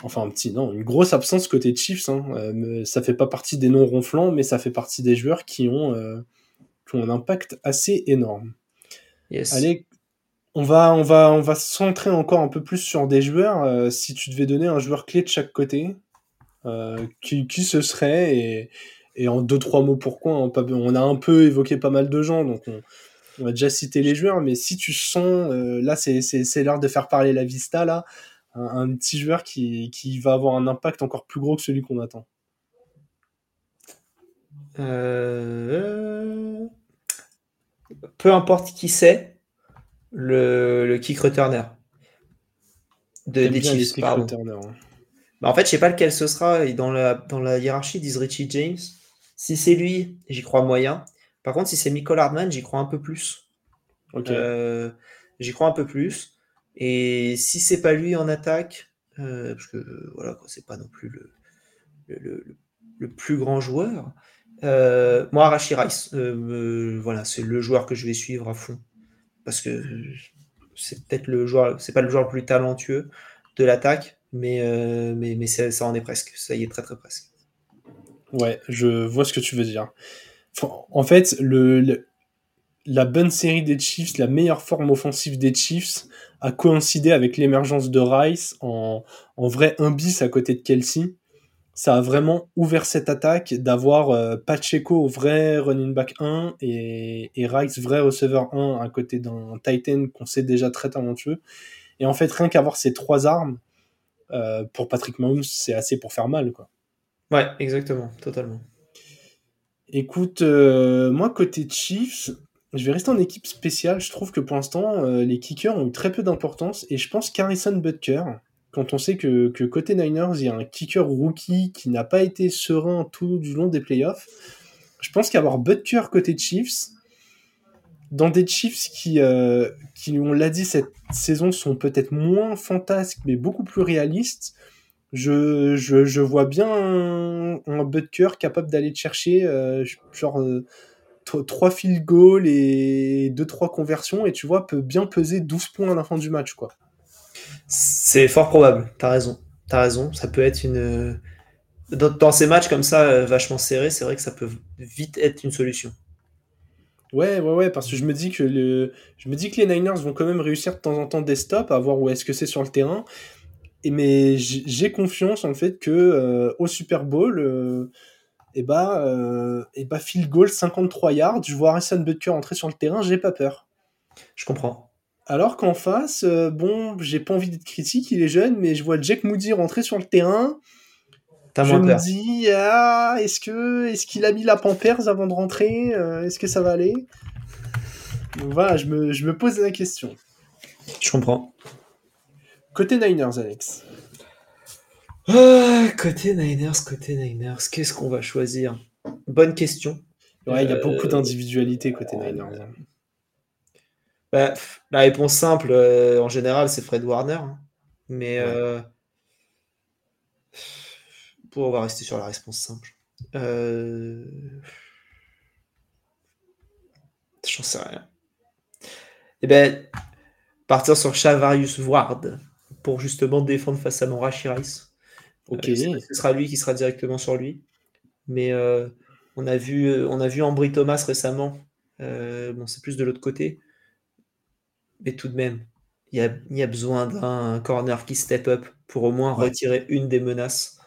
Enfin, un petit, non, une grosse absence côté Chiefs. Hein. Euh, ça fait pas partie des noms ronflants, mais ça fait partie des joueurs qui ont, euh, qui ont un impact assez énorme. yes. Allez, on va, on va, on va centrer encore un peu plus sur des joueurs. Euh, si tu devais donner un joueur clé de chaque côté, euh, qui, qui ce serait et, et en deux trois mots pourquoi hein, On a un peu évoqué pas mal de gens, donc on, on va déjà citer les joueurs. Mais si tu sens, là, c'est l'heure de faire parler la Vista là, un, un petit joueur qui, qui va avoir un impact encore plus gros que celui qu'on attend. Euh, Peu importe qui c'est, le, le kick returner de, des Chiefs. Pardon. hein. Bah, en fait, je sais pas lequel ce sera. Et dans la, dans la hiérarchie, disent Richie James. Si c'est lui, j'y crois moyen. Par contre, si c'est Michael Hardman, j'y crois un peu plus. Euh, j'y crois un peu plus. Et si c'est pas lui en attaque, euh, parce que voilà, c'est pas non plus le, le, plus grand joueur. euh, moi, Rashi Rice, euh, voilà, c'est le joueur que je vais suivre à fond. Parce que c'est peut-être le joueur, c'est pas le joueur le plus talentueux de l'attaque, mais, mais, mais ça, ça en est presque. Ça y est, très très presque. Ouais, je vois ce que tu veux dire. En fait, le- la bonne série des Chiefs, la meilleure forme offensive des Chiefs, a coïncidé avec l'émergence de Rice en, en vrai un bis à côté de Kelsey. Ça a vraiment ouvert cette attaque d'avoir euh, Pacheco vrai running back 1 et, et Rice vrai receveur 1 à côté d'un Titan qu'on sait déjà très talentueux. Et en fait, rien qu'avoir ces trois armes, euh, pour Patrick Mahomes, c'est assez pour faire mal. Quoi. Ouais, exactement, totalement. Écoute, euh, moi côté Chiefs, je vais rester en équipe spéciale. Je trouve que pour l'instant, euh, les kickers ont eu très peu d'importance et je pense qu'Harrison Butker, quand on sait que, que côté Niners, il y a un kicker rookie qui n'a pas été serein tout du long des playoffs, je pense qu'avoir Butker côté Chiefs, dans des Chiefs qui, euh, qui on l'a dit, cette saison sont peut-être moins fantasques mais beaucoup plus réalistes, je, je, je vois bien un, Butker capable d'aller chercher euh, genre trois field goals et deux trois conversions et tu vois peut bien peser 12 points à la fin du match quoi. C'est fort probable, t'as raison. T'as raison, ça peut être une. Dans, dans ces matchs comme ça, euh, vachement serrés, c'est vrai que ça peut vite être une solution. Ouais ouais ouais parce que je me dis que le je me dis que les Niners vont quand même réussir de temps en temps des stops à voir où est-ce que c'est sur le terrain et mais j'ai j'ai confiance en le fait que euh, au Super Bowl euh, et bah euh, et bah field goal 53 yards, je vois Harrison Butker entrer sur le terrain, j'ai pas peur. Je comprends. Alors qu'en face, euh, bon, j'ai pas envie d'être critique, il est jeune, mais je vois Jack Moody rentrer sur le terrain. T'as je me peur. dis, ah, est-ce que, est-ce qu'il a mis la Pampers avant de rentrer Euh, Est-ce que ça va aller? Donc Voilà, je me, je me pose la question. Je comprends. Côté Niners, Alex. Ah, côté Niners, côté Niners, qu'est-ce qu'on va choisir? Bonne question. Ouais, il y a beaucoup d'individualité côté Niners. hein. Bah, la réponse simple, euh, en général, c'est Fred Warner. hein. Mais Ouais. euh, pour on va rester sur la réponse simple. Euh, J'en sais rien. Eh ben, partir sur Chavarius Ward pour justement défendre face à Mora Rice. Ok. Euh, si ce sera lui qui sera directement sur lui. Mais euh, on a vu, euh, on a vu Ambry Thomas récemment. Euh, bon, c'est plus de l'autre côté. Mais tout de même, il y a, il y a besoin d'un corner qui step up pour au moins Ouais. retirer une des menaces.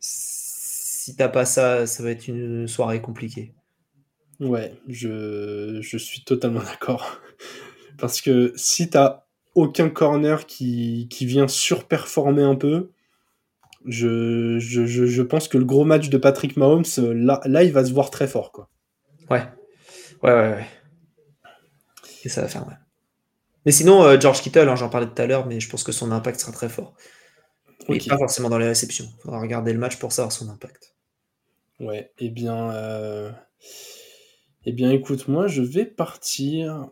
Si t'as pas ça, ça va être une soirée compliquée. Ouais, je, je suis totalement d'accord. Parce que si t'as aucun corner qui, qui vient surperformer un peu, je, je, je, je pense que le gros match de Patrick Mahomes, euh, là, là il va se voir très fort. Quoi. Ouais. Ouais, ouais, ouais. Et ça va faire mal. Mais sinon, euh, George Kittle, hein, j'en parlais tout à l'heure, mais je pense que son impact sera très fort. Et pas forcément dans les réceptions. Il faudra regarder le match pour savoir son impact. Ouais, eh bien, euh, eh bien, écoute, moi, je vais partir.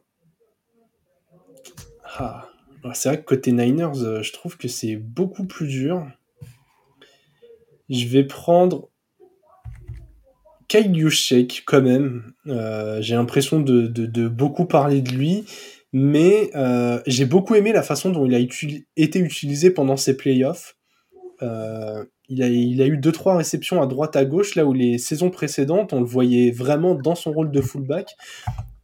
Ah, alors, c'est vrai que côté Niners, euh, je trouve que c'est beaucoup plus dur. Je vais prendre Juszczyk quand même. Euh, j'ai l'impression de, de- beaucoup parler de lui, mais euh, j'ai beaucoup aimé la façon dont il a été utilisé pendant ses playoffs. Euh, il, a, il a eu 2-3 réceptions à droite à gauche, là où les saisons précédentes, on le voyait vraiment dans son rôle de fullback,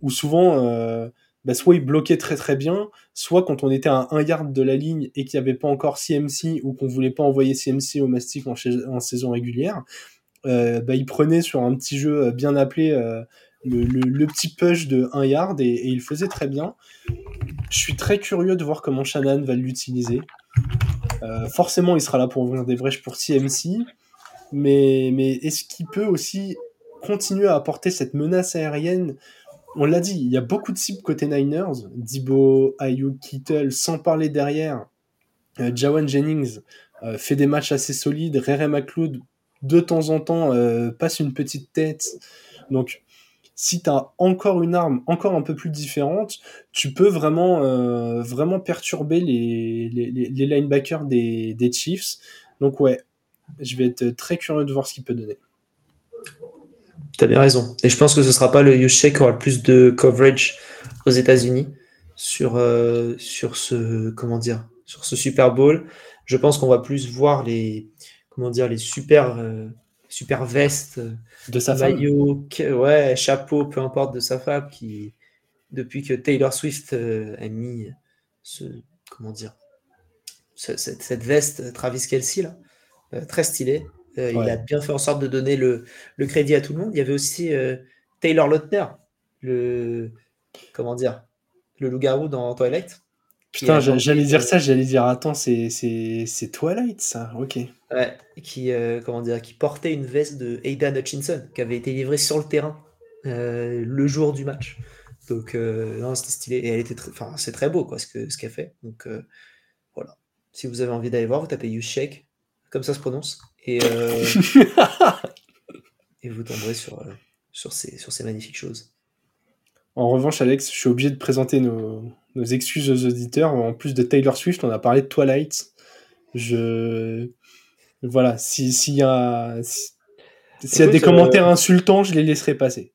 où souvent, bah, soit il bloquait très très bien, soit quand on était à un yard de la ligne et qu'il n'y avait pas encore CMC ou qu'on voulait pas envoyer CMC au mastic en, saison régulière, euh, bah, il prenait sur un petit jeu euh, bien appelé euh, le, le- petit push de 1 yard et, il faisait très bien. Je suis très curieux de voir comment Shannon va l'utiliser. Forcément, il sera là pour ouvrir des brèches pour CMC, mais, mais est-ce qu'il peut aussi continuer à apporter cette menace aérienne On l'a dit, il y a beaucoup de cibles côté Niners, Dibo, Ayuk, Kittle, sans parler derrière. Euh, Jawan Jennings euh, fait des matchs assez solides, Rere McLeod de temps en temps euh, passe une petite tête. Donc, si tu as encore une arme encore un peu plus différente, tu peux vraiment, perturber les linebackers des, des Chiefs. Donc, ouais, je vais être très curieux de voir ce qu'il peut donner. T'as bien raison. Et je pense que ce sera pas le Yushek qui aura le plus de coverage aux États-Unis sur, euh, sur ce comment dire sur ce Super Bowl. Je pense qu'on va plus voir les comment dire les super euh, super vestes, De sa maillot, ouais, chapeau, peu importe de sa femme qui depuis que Taylor Swift euh, a mis ce comment dire ce- cette, cette veste Travis Kelsey là, très stylée. Euh, Il a bien fait en sorte de donner le, le crédit à tout le monde. Il y avait aussi euh, Taylor Lautner, le comment dire, le loup-garou dans Twilight. Putain, j'allais dire ça, j'allais dire, attends, c'est Twilight, ça Ok. Ouais, qui euh, comment dire, qui portait une veste de Aidan Hutchinson, qui avait été livrée sur le terrain le jour du match. Donc non, c'était stylé et elle était, enfin c'est très beau quoi ce que ce qu'elle fait. Donc voilà. Si vous avez envie d'aller voir, vous tapez Yushek, comme ça se prononce, et euh, et vous tomberez sur euh, sur ces sur ces magnifiques choses. En revanche, Alex, je suis obligé de présenter nos, nos excuses aux auditeurs. En plus de Taylor Swift, on a parlé de Twilight. Je. Voilà, si- s'il y a. si- y a des euh, commentaires insultants, je les laisserai passer.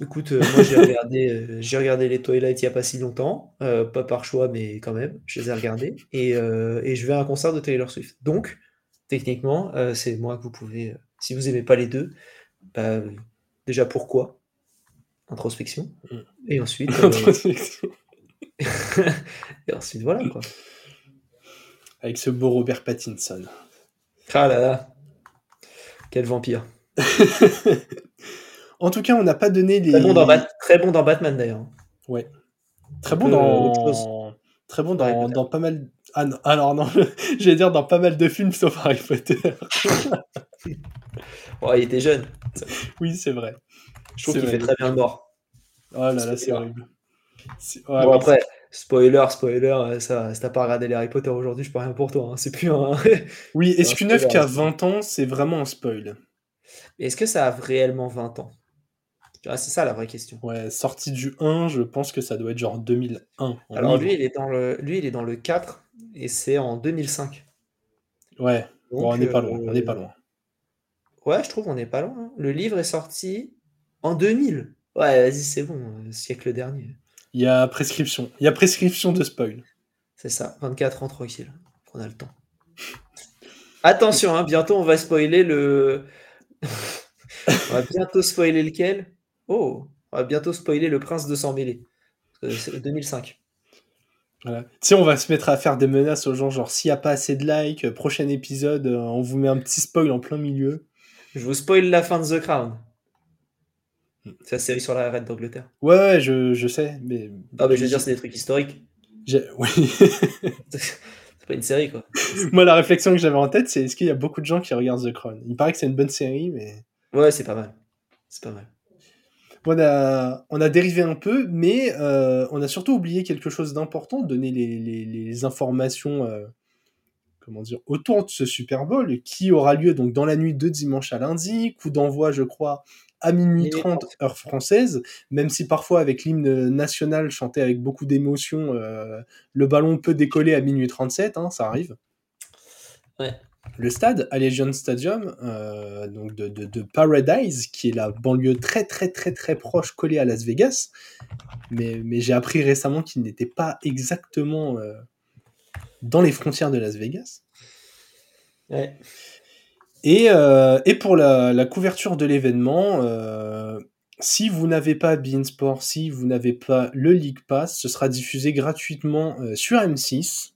Écoute, euh, moi j'ai regardé, euh, j'ai regardé les Twilight il n'y a pas si longtemps, euh, pas par choix, mais quand même, je les ai regardés, et, euh, et je vais à un concert de Taylor Swift. Donc, techniquement, euh, c'est moi que vous pouvez, euh, si vous aimez pas les deux, bah, déjà pourquoi? Introspection, et ensuite, euh, et ensuite voilà quoi. Avec ce beau Robert Pattinson. Ah là là, quel vampire. en tout cas, on n'a pas donné les. Très bon dans, Bat- très bon dans Batman d'ailleurs. Ouais. Très bon dans. autre chose. Très bon dans, dans pas mal. Ah non, alors non, j'allais dire dans pas mal de films sauf Harry Potter. Oh, il était jeune, oui, c'est vrai. je trouve qu'il fait très bien le mort. Oh là là, c'est horrible. Ouais, bon après, spoiler, spoiler, euh, ça, si t'as pas regardé les Harry Potter aujourd'hui, je peux rien pour toi. hein. C'est plus un. Oui, est-ce un qu'une œuvre qui a c'est- 20 ans, c'est vraiment un spoil? Est-ce que ça a réellement 20 ans? C'est ça la vraie question. Ouais, sorti du 1, je pense que ça doit être genre 2001. en Alors lui, il est dans le, lui, il est dans le 4 et c'est en 2005. Ouais, bon, on n'est pas loin, on n'est pas euh, loin. Ouais, je trouve on n'est pas loin. hein. Le livre est sorti en 2000. Ouais, vas-y, c'est bon, euh, siècle dernier. Il y a prescription. Il y a prescription de spoil. C'est ça, 24 ans tranquille. On a le temps. Attention, hein, bientôt on va spoiler le. on va bientôt spoiler lequel? Oh, on va bientôt spoiler le prince de sang mêlé. Que C'est 2005. Voilà. Tu sais, on va se mettre à faire des menaces aux gens, genre s'il n'y a pas assez de likes, euh, prochain épisode, euh, on vous met un petit spoil en plein milieu. Je vous spoil la fin de The Crown. C'est la série sur la reine d'Angleterre. Ouais, ouais, je, je sais, mais. Ah, mais je veux dire, c'est des trucs historiques. Oui. c'est pas une série, quoi. Moi, la réflexion que j'avais en tête, c'est est-ce qu'il y a beaucoup de gens qui regardent The Crown? Il paraît que c'est une bonne série, mais. Ouais, c'est pas mal. C'est pas mal. On a, on a dérivé un peu, mais euh, on a surtout oublié quelque chose d'important, donner les, les, les informations euh, comment dire, autour de ce Super Bowl, qui aura lieu donc dans la nuit de dimanche à lundi, coup d'envoi, je crois, à minuit Minuit 30 30. heure française, même si parfois avec l'hymne national chanté avec beaucoup d'émotion, euh, le ballon peut décoller à minuit 37, hein, ça arrive. Ouais. Le stade, Allegiant Stadium, euh, donc de, de, de Paradise, qui est la banlieue très très très très proche collée à Las Vegas, mais, mais j'ai appris récemment qu'il n'était pas exactement euh, dans les frontières de Las Vegas. Ouais. Et, euh, et pour la, la couverture de l'événement, si vous n'avez pas Beansport, si vous n'avez pas le League Pass, ce sera diffusé gratuitement sur M6.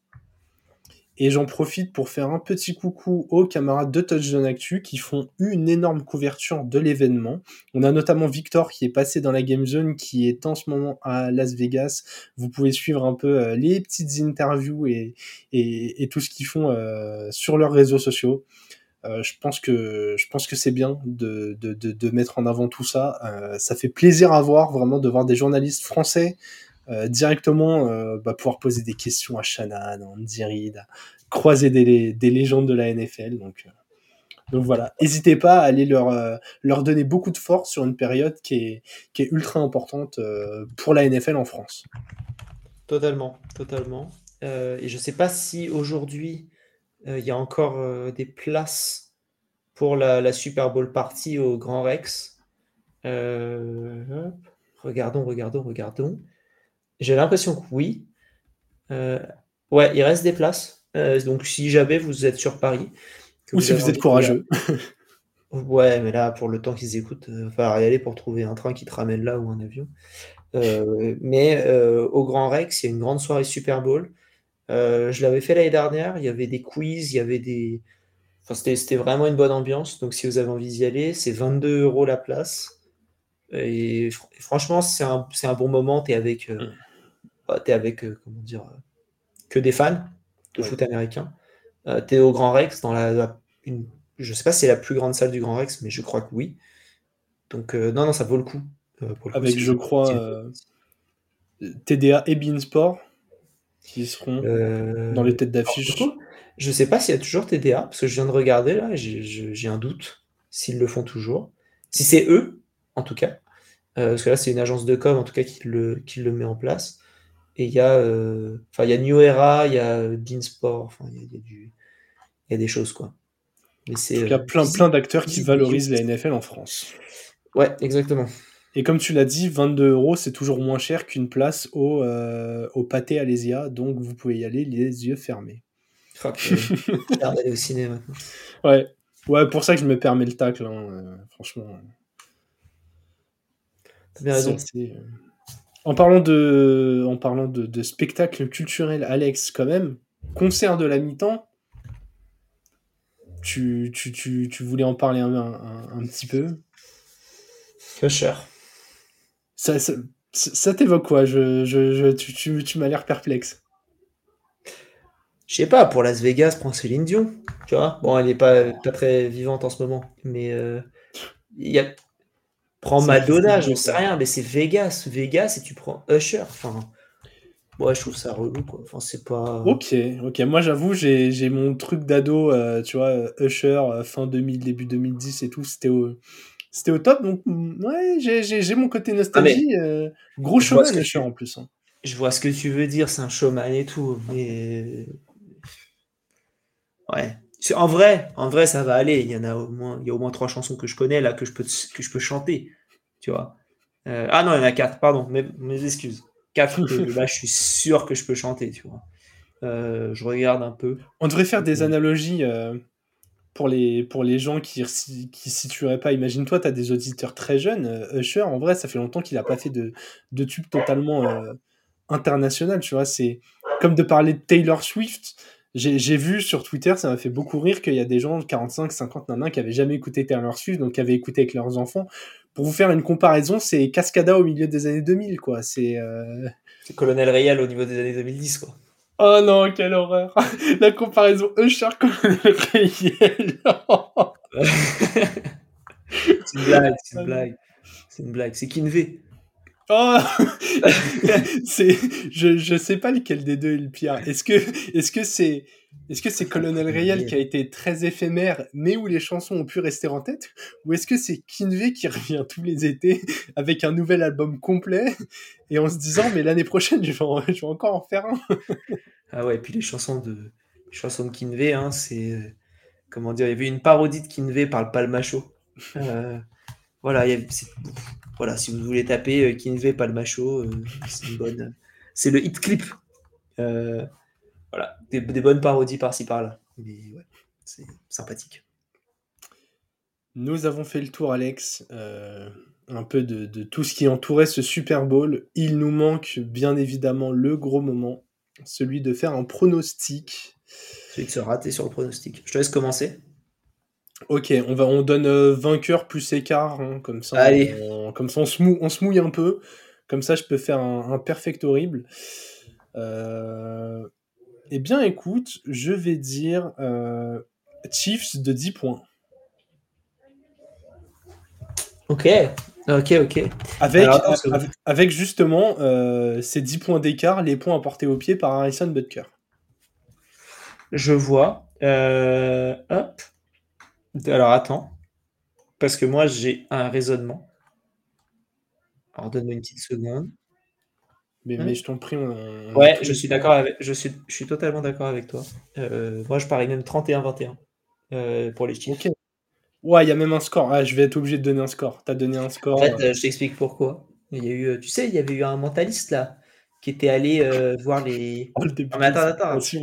Et j'en profite pour faire un petit coucou aux camarades de Touchdown Actu qui font une énorme couverture de l'événement. On a notamment Victor qui est passé dans la Game Zone, qui est en ce moment à Las Vegas. Vous pouvez suivre un peu euh, les petites interviews et, et, tout ce qu'ils font euh, sur leurs réseaux sociaux. Euh, je pense que je pense que c'est bien de, de, de, mettre en avant tout ça. Ça fait plaisir à voir vraiment de voir des journalistes français euh, directement euh, bah, pouvoir poser des questions à Shannon, Andy Reid, croiser des, des légendes de la NFL. Donc, euh, donc voilà, n'hésitez pas à aller leur, leur donner beaucoup de force sur une période qui est, qui est ultra importante pour la NFL en France. Totalement, totalement. Et je sais pas si aujourd'hui il y a encore des places pour la, Super Bowl party au Grand Rex. Regardons, regardons, regardons. J'ai l'impression que oui. Euh, ouais, il reste des places. Euh, donc si jamais vous êtes sur Paris. Ou si vous êtes courageux. ouais, mais là, pour le temps qu'ils écoutent, il va falloir y aller pour trouver un train qui te ramène là ou un avion. Euh, mais au Grand Rex, il y a une grande soirée Super Bowl. Je l'avais fait l'année dernière, il y avait des quiz, il y avait des. Enfin, c'était vraiment une bonne ambiance. Donc, si vous avez envie d'y aller, c'est 22 euros la place. Et, fr franchement, c'est un, un, bon moment. Tu es avec, euh, bah, es avec euh, comment dire, que des fans de ouais. foot américain. Euh, tu es au Grand Rex, dans la. la une, je sais pas si c'est la plus grande salle du Grand Rex, mais je crois que oui. Donc, euh, non, non, ça vaut le coup. Le coup avec, je crois, TDA et Beansport qui seront euh... dans les têtes d'affiche. Je sais pas s'il y a toujours TDA, parce que je viens de regarder là, j'ai un doute s'ils le font toujours. Si c'est eux, en tout cas, euh, parce que là c'est une agence de com en tout cas qui le, qui le met en place. Et il y a, euh, y a New Era, il y a Beansport, enfin il y, y, a y des choses quoi. Mais c'est. Il y a plein, plein d'acteurs qui valorisent la NFL en France. Ouais, exactement. Et comme tu l'as dit, 22 euros, c'est toujours moins cher qu'une place au, euh, au pâté Alésia, donc vous pouvez y aller les yeux fermés. Fuck, d'aller au ciné maintenant. Ouais. ouais, pour ça que je me permets le tacle, hein, euh, franchement. T'as bien raison. Euh... En parlant, de, en parlant de, de spectacle culturel, Alex, quand même, concert de la mi-temps, tu, tu, tu, tu, voulais en parler un, un, un petit peu? Usher. Ça, ça, ça t'évoque quoi? Je, je, je, Tu, tu, tu m'as l'air perplexe. Je sais pas, pour Las Vegas, prends Céline Dion. Tu vois? Bon, elle n'est pas, pas très vivante en ce moment. Mais euh, y a... prends Madonna, j'en sais rien, mais c'est Vegas. Vegas et tu prends Usher. Enfin, ouais, je trouve ça relou, quoi. Enfin, c'est pas. Ok, ok. Moi, j'avoue, j'ai mon truc d'ado, euh, tu vois, Usher, euh, fin 2000, début 2010 et tout. C'était au c'était au top. Donc, mm, ouais, j'ai mon côté nostalgie. euh, gros Je showman, Usher, tu- en plus. hein. Je vois ce que tu veux dire, c'est un showman et tout, mais ouais. C'est- En vrai, en vrai, ça va aller. Il y en a au moins, il y a au moins trois chansons que je connais là que je peux que je peux chanter, tu vois. Euh, ah non, il y en a quatre. Pardon, mes, mes excuses. Quatre que là, je suis sûr que je peux chanter, tu vois. Euh, je regarde un peu. On devrait faire des analogies euh, pour, les, pour les gens qui ne qui situeraient pas. Imagine-toi, tu as des auditeurs très jeunes. Usher, en vrai, ça fait longtemps qu'il n'a pas fait de, de tube totalement euh, international. Tu vois, c'est comme de parler de Taylor Swift. J'ai vu sur Twitter, ça m'a fait beaucoup rire qu'il y a des gens de 45, 50 nanas qui avaient jamais écouté Taylor Swift, donc qui avaient écouté avec leurs enfants. Pour vous faire une comparaison, c'est Cascada au milieu des années 2000, quoi. C'est. euh, Colonel Real au niveau des années 2010, quoi. Oh non, quelle horreur La comparaison Usher Colonel Rayel. c'est une blague, c'est Ah une non. blague. C'est une blague. C'est Kinvé. Oh c'est je, je sais pas lequel des deux est le pire. Est-ce que est-ce que c'est est-ce que c'est Colonel Rayel qui a été très éphémère mais où les chansons ont pu rester en tête? Ou est-ce que c'est Kinvey qui revient tous les étés avec un nouvel album complet et en se disant mais l'année prochaine je vais, je vais encore en faire un? Ah ouais, et puis les chansons de, les chansons de Kinvey, hein, c'est. euh, Comment dire Il y avait une parodie de Kinvey par le Palmacho. Euh, voilà, y voilà, si vous voulez taper euh, Kinvey Palmacho, euh, c'est une bonne. C'est le hit clip. Euh, voilà, des, des bonnes parodies par-ci par-là. Mais ouais, c'est sympathique. Nous avons fait le tour, Alex, euh, un peu de, de tout ce qui entourait ce Super Bowl. Il nous manque bien évidemment le gros moment, celui de faire un pronostic. Celui de se rater sur le pronostic. Je te laisse commencer. Ok, on, va, on donne euh, vainqueur plus écart, hein, comme ça, Allez. On, comme ça on, se mou- on se mouille un peu. Comme ça, je peux faire un, un perfect horrible. Euh, eh bien, écoute, je vais dire euh, Chiefs de 10 points. Ok, ok, ok. Avec, Alors, attends, c'est- avec, avec justement euh, ces 10 points d'écart, les points apportés au pied par Harrison Butker. Je vois. Euh, hop. Alors attends. Parce que moi j'ai un raisonnement. Alors donne-moi une petite seconde. Mais, mais je t'en prie, on, Ouais, je suis d'accord avec. Je suis, je suis totalement d'accord avec toi. Euh, moi je parie même 31-21 euh, pour les Chiefs. Ok. Ouais, il y a même un score. Ah, je vais être obligé de donner un score. T'as donné un score. En fait, euh, je t'explique pourquoi. Il y a eu, euh, tu sais, il y avait eu un mentaliste là qui était allé euh, voir les. oh, le début Non, mais attends, attends. tu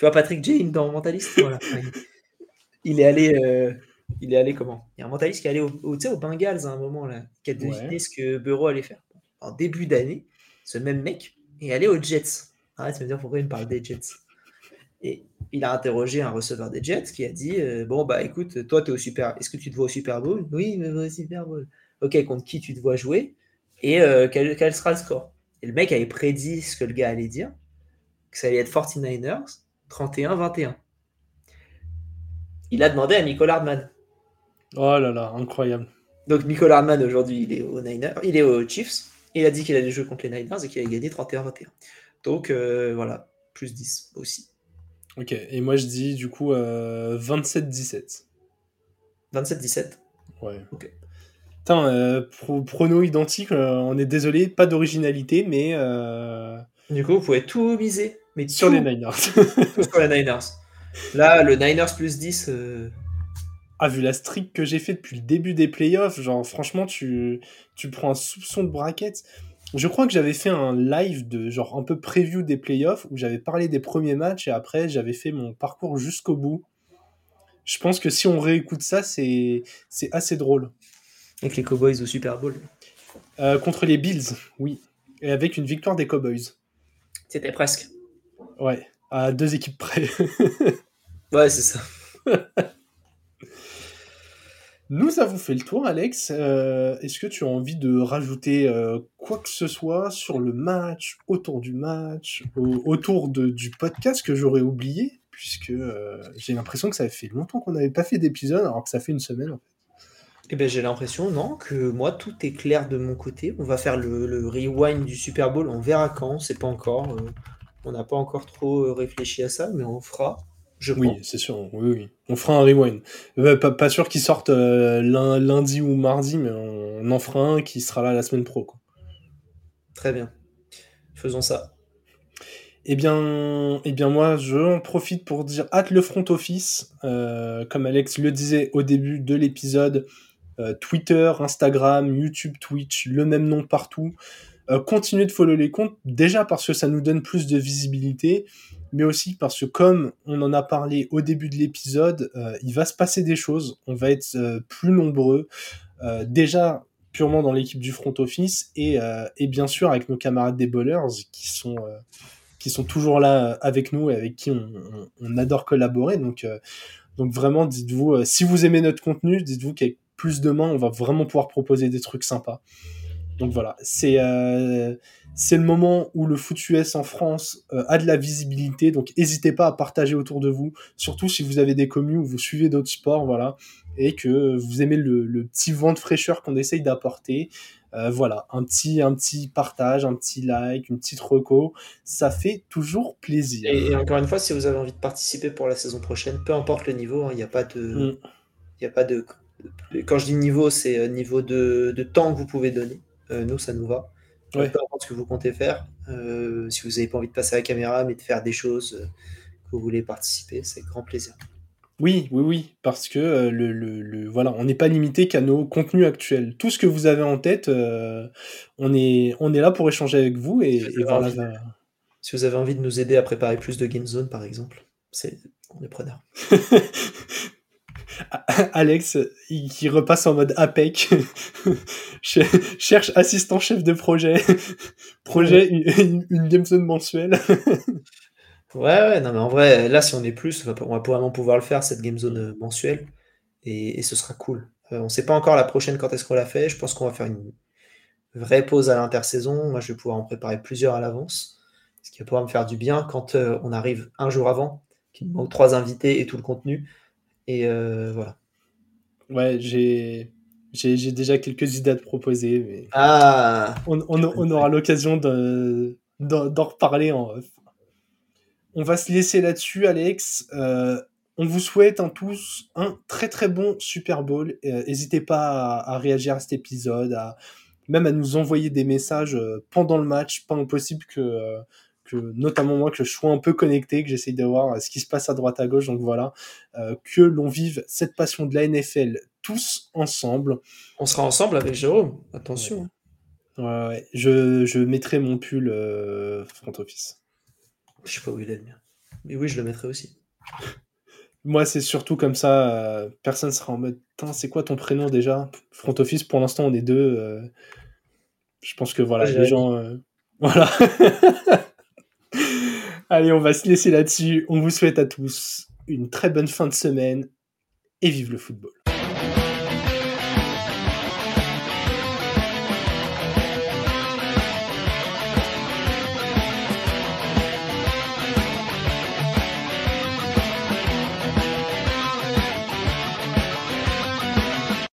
vois Patrick Jane dans Mentalist Voilà. Il est allé. euh, il est allé comment? Il y a un mentaliste qui est allé au, au, Bengals à un moment là, qui a deviné Ouais. ce que Bureau allait faire. En début d'année, ce même mec est allé aux Jets. Arrête de me dire pourquoi il me parle des Jets? Et il a interrogé un receveur des Jets qui a dit euh, Bon, bah écoute, toi, tu es au Super. Est-ce que tu te vois au Super Bowl? Oui, je me vois au Super Bowl. Ok, contre qui tu te vois jouer? Et euh, quel, quel sera le score? Et le mec avait prédit ce que le gars allait dire que ça allait être 49ers 31-21. Il a demandé à Nicole Hardman. Oh là là, incroyable. Donc Nicole Hardman aujourd'hui, il est aux Niners, il est aux Chiefs. Il a dit qu'il allait jouer contre les Niners et qu'il allait gagner 31-21. Donc euh, voilà, plus 10 aussi. Ok, et moi je dis du coup euh, 27-17. 27-17. Ouais. Ok. Putain, euh, pro- prono identique, euh, on est désolé, pas d'originalité, mais euh, Du coup, vous pouvez tout miser. Mais sur tout, les Niners. tout sur les Niners. Là, le Niners plus 10, euh, ah, vu la streak que j'ai fait depuis le début des playoffs, genre franchement, tu, tu prends un soupçon de bracket. Je crois que j'avais fait un live de genre un peu preview des playoffs où j'avais parlé des premiers matchs et après j'avais fait mon parcours jusqu'au bout. Je pense que si on réécoute ça, c'est c'est assez drôle. avec les Cowboys au Super Bowl. Euh, contre les Bills, oui. Et avec une victoire des Cowboys. C'était presque. Ouais, à deux équipes près. Ouais, c'est ça. Nous avons fait le tour, Alex. Euh, Est-ce que tu as envie de rajouter euh, quoi que ce soit sur le match, autour du match, au- autour de- du podcast que j'aurais oublié? Puisque euh, j'ai l'impression que ça fait longtemps qu'on n'avait pas fait d'épisode, alors que ça fait une semaine. en fait. Eh ben, j'ai l'impression, non, que moi, tout est clair de mon côté. On va faire le, le rewind du Super Bowl. On verra quand, c'est pas encore. On n'a pas encore trop euh, réfléchi à ça, mais on fera. Je Oui, c'est sûr. Oui, oui. On fera un rewind. Euh, pas, pas sûr qu'il sorte euh, lun- lundi ou mardi, mais on en fera un qui sera là la semaine pro. Quoi. Très bien. Faisons ça. Eh bien, eh bien, moi, je en profite pour dire hâte le front office. Euh, comme Alex le disait au début de l'épisode, Twitter, Instagram, YouTube, Twitch, le même nom partout. Euh, continuez de follow les comptes, déjà parce que ça nous donne plus de visibilité, mais aussi parce que comme on en a parlé au début de l'épisode, euh, il va se passer des choses, on va être euh, plus nombreux, déjà purement dans l'équipe du front office, et, et bien sûr avec nos camarades des bowlers qui sont, qui sont toujours là avec nous et avec qui on, on- adore collaborer. Donc, donc vraiment, dites-vous, si vous aimez notre contenu, dites-vous qu'avec plus de mains, on va vraiment pouvoir proposer des trucs sympas. Donc voilà, c'est euh, c'est le moment où le foot US en France euh, a de la visibilité. Donc n'hésitez pas à partager autour de vous, surtout si vous avez des communes où vous suivez d'autres sports, voilà, et que vous aimez le, le petit vent de fraîcheur qu'on essaye d'apporter. Euh, voilà, un petit, un petit partage, un petit like, une petite reco, ça fait toujours plaisir. Et, et encore une fois, si vous avez envie de participer pour la saison prochaine, peu importe le niveau, hein, il n'y a pas de. Mm. Il y a pas de. Quand je dis niveau, c'est niveau de, de temps que vous pouvez donner. Euh, nous, ça nous va. Ouais. Peu importe ce que vous comptez faire. Euh, si vous n'avez pas envie de passer à la caméra, mais de faire des choses euh, que vous voulez participer, c'est grand plaisir. Oui, oui, oui, parce que le, le, le- voilà, on n'est pas limité qu'à nos contenus actuels. Tout ce que vous avez en tête, euh, on est, on est là pour échanger avec vous et, Si vous et avez voilà. envie. va- Si vous avez envie de nous aider à préparer plus de Game Zone, par exemple, c'est on est preneur. Alex, qui repasse en mode APEC, Cher- cherche assistant chef de projet, projet une, une game zone mensuelle. Ouais, ouais, non, mais en vrai, là, si on est plus, on va, vraiment pouvoir le faire, cette Game Zone euh, mensuelle, et, et ce sera cool. Euh, on sait pas encore la prochaine quand est-ce qu'on la fait. Je pense qu'on va faire une vraie pause à l'intersaison. Moi, je vais pouvoir en préparer plusieurs à l'avance, ce qui va pouvoir me faire du bien quand euh, on arrive un jour avant, qu'il me manque trois invités et tout le contenu. Et euh, voilà. Ouais, j'ai, j'ai, déjà quelques idées à te proposer, mais Ah, on, on, on aura l'occasion de, d'en, reparler en off. On va se laisser là-dessus, Alex. Euh, on vous souhaite un tous un très très bon Super Bowl. Euh, N'hésitez pas à, à réagir à cet épisode, à, même à nous envoyer des messages euh, pendant le match. Pas impossible que, que, notamment moi, que je sois un peu connecté, que j'essaye de voir euh, ce qui se passe à droite à gauche. Donc voilà, euh, que l'on vive cette passion de la NFL tous ensemble. on sera ensemble avec Jérôme. Attention. Ouais, ouais. Je, je mettrai mon pull euh, front office. Je sais pas où il est le mien. Mais oui, je le mettrai aussi. Moi, c'est surtout comme ça, euh, personne sera en mode, c'est quoi ton prénom déjà? Front office, pour l'instant, on est deux. euh, je pense que voilà, les gens. euh, voilà. Allez, on va se laisser là-dessus. On vous souhaite à tous une très bonne fin de semaine et vive le football.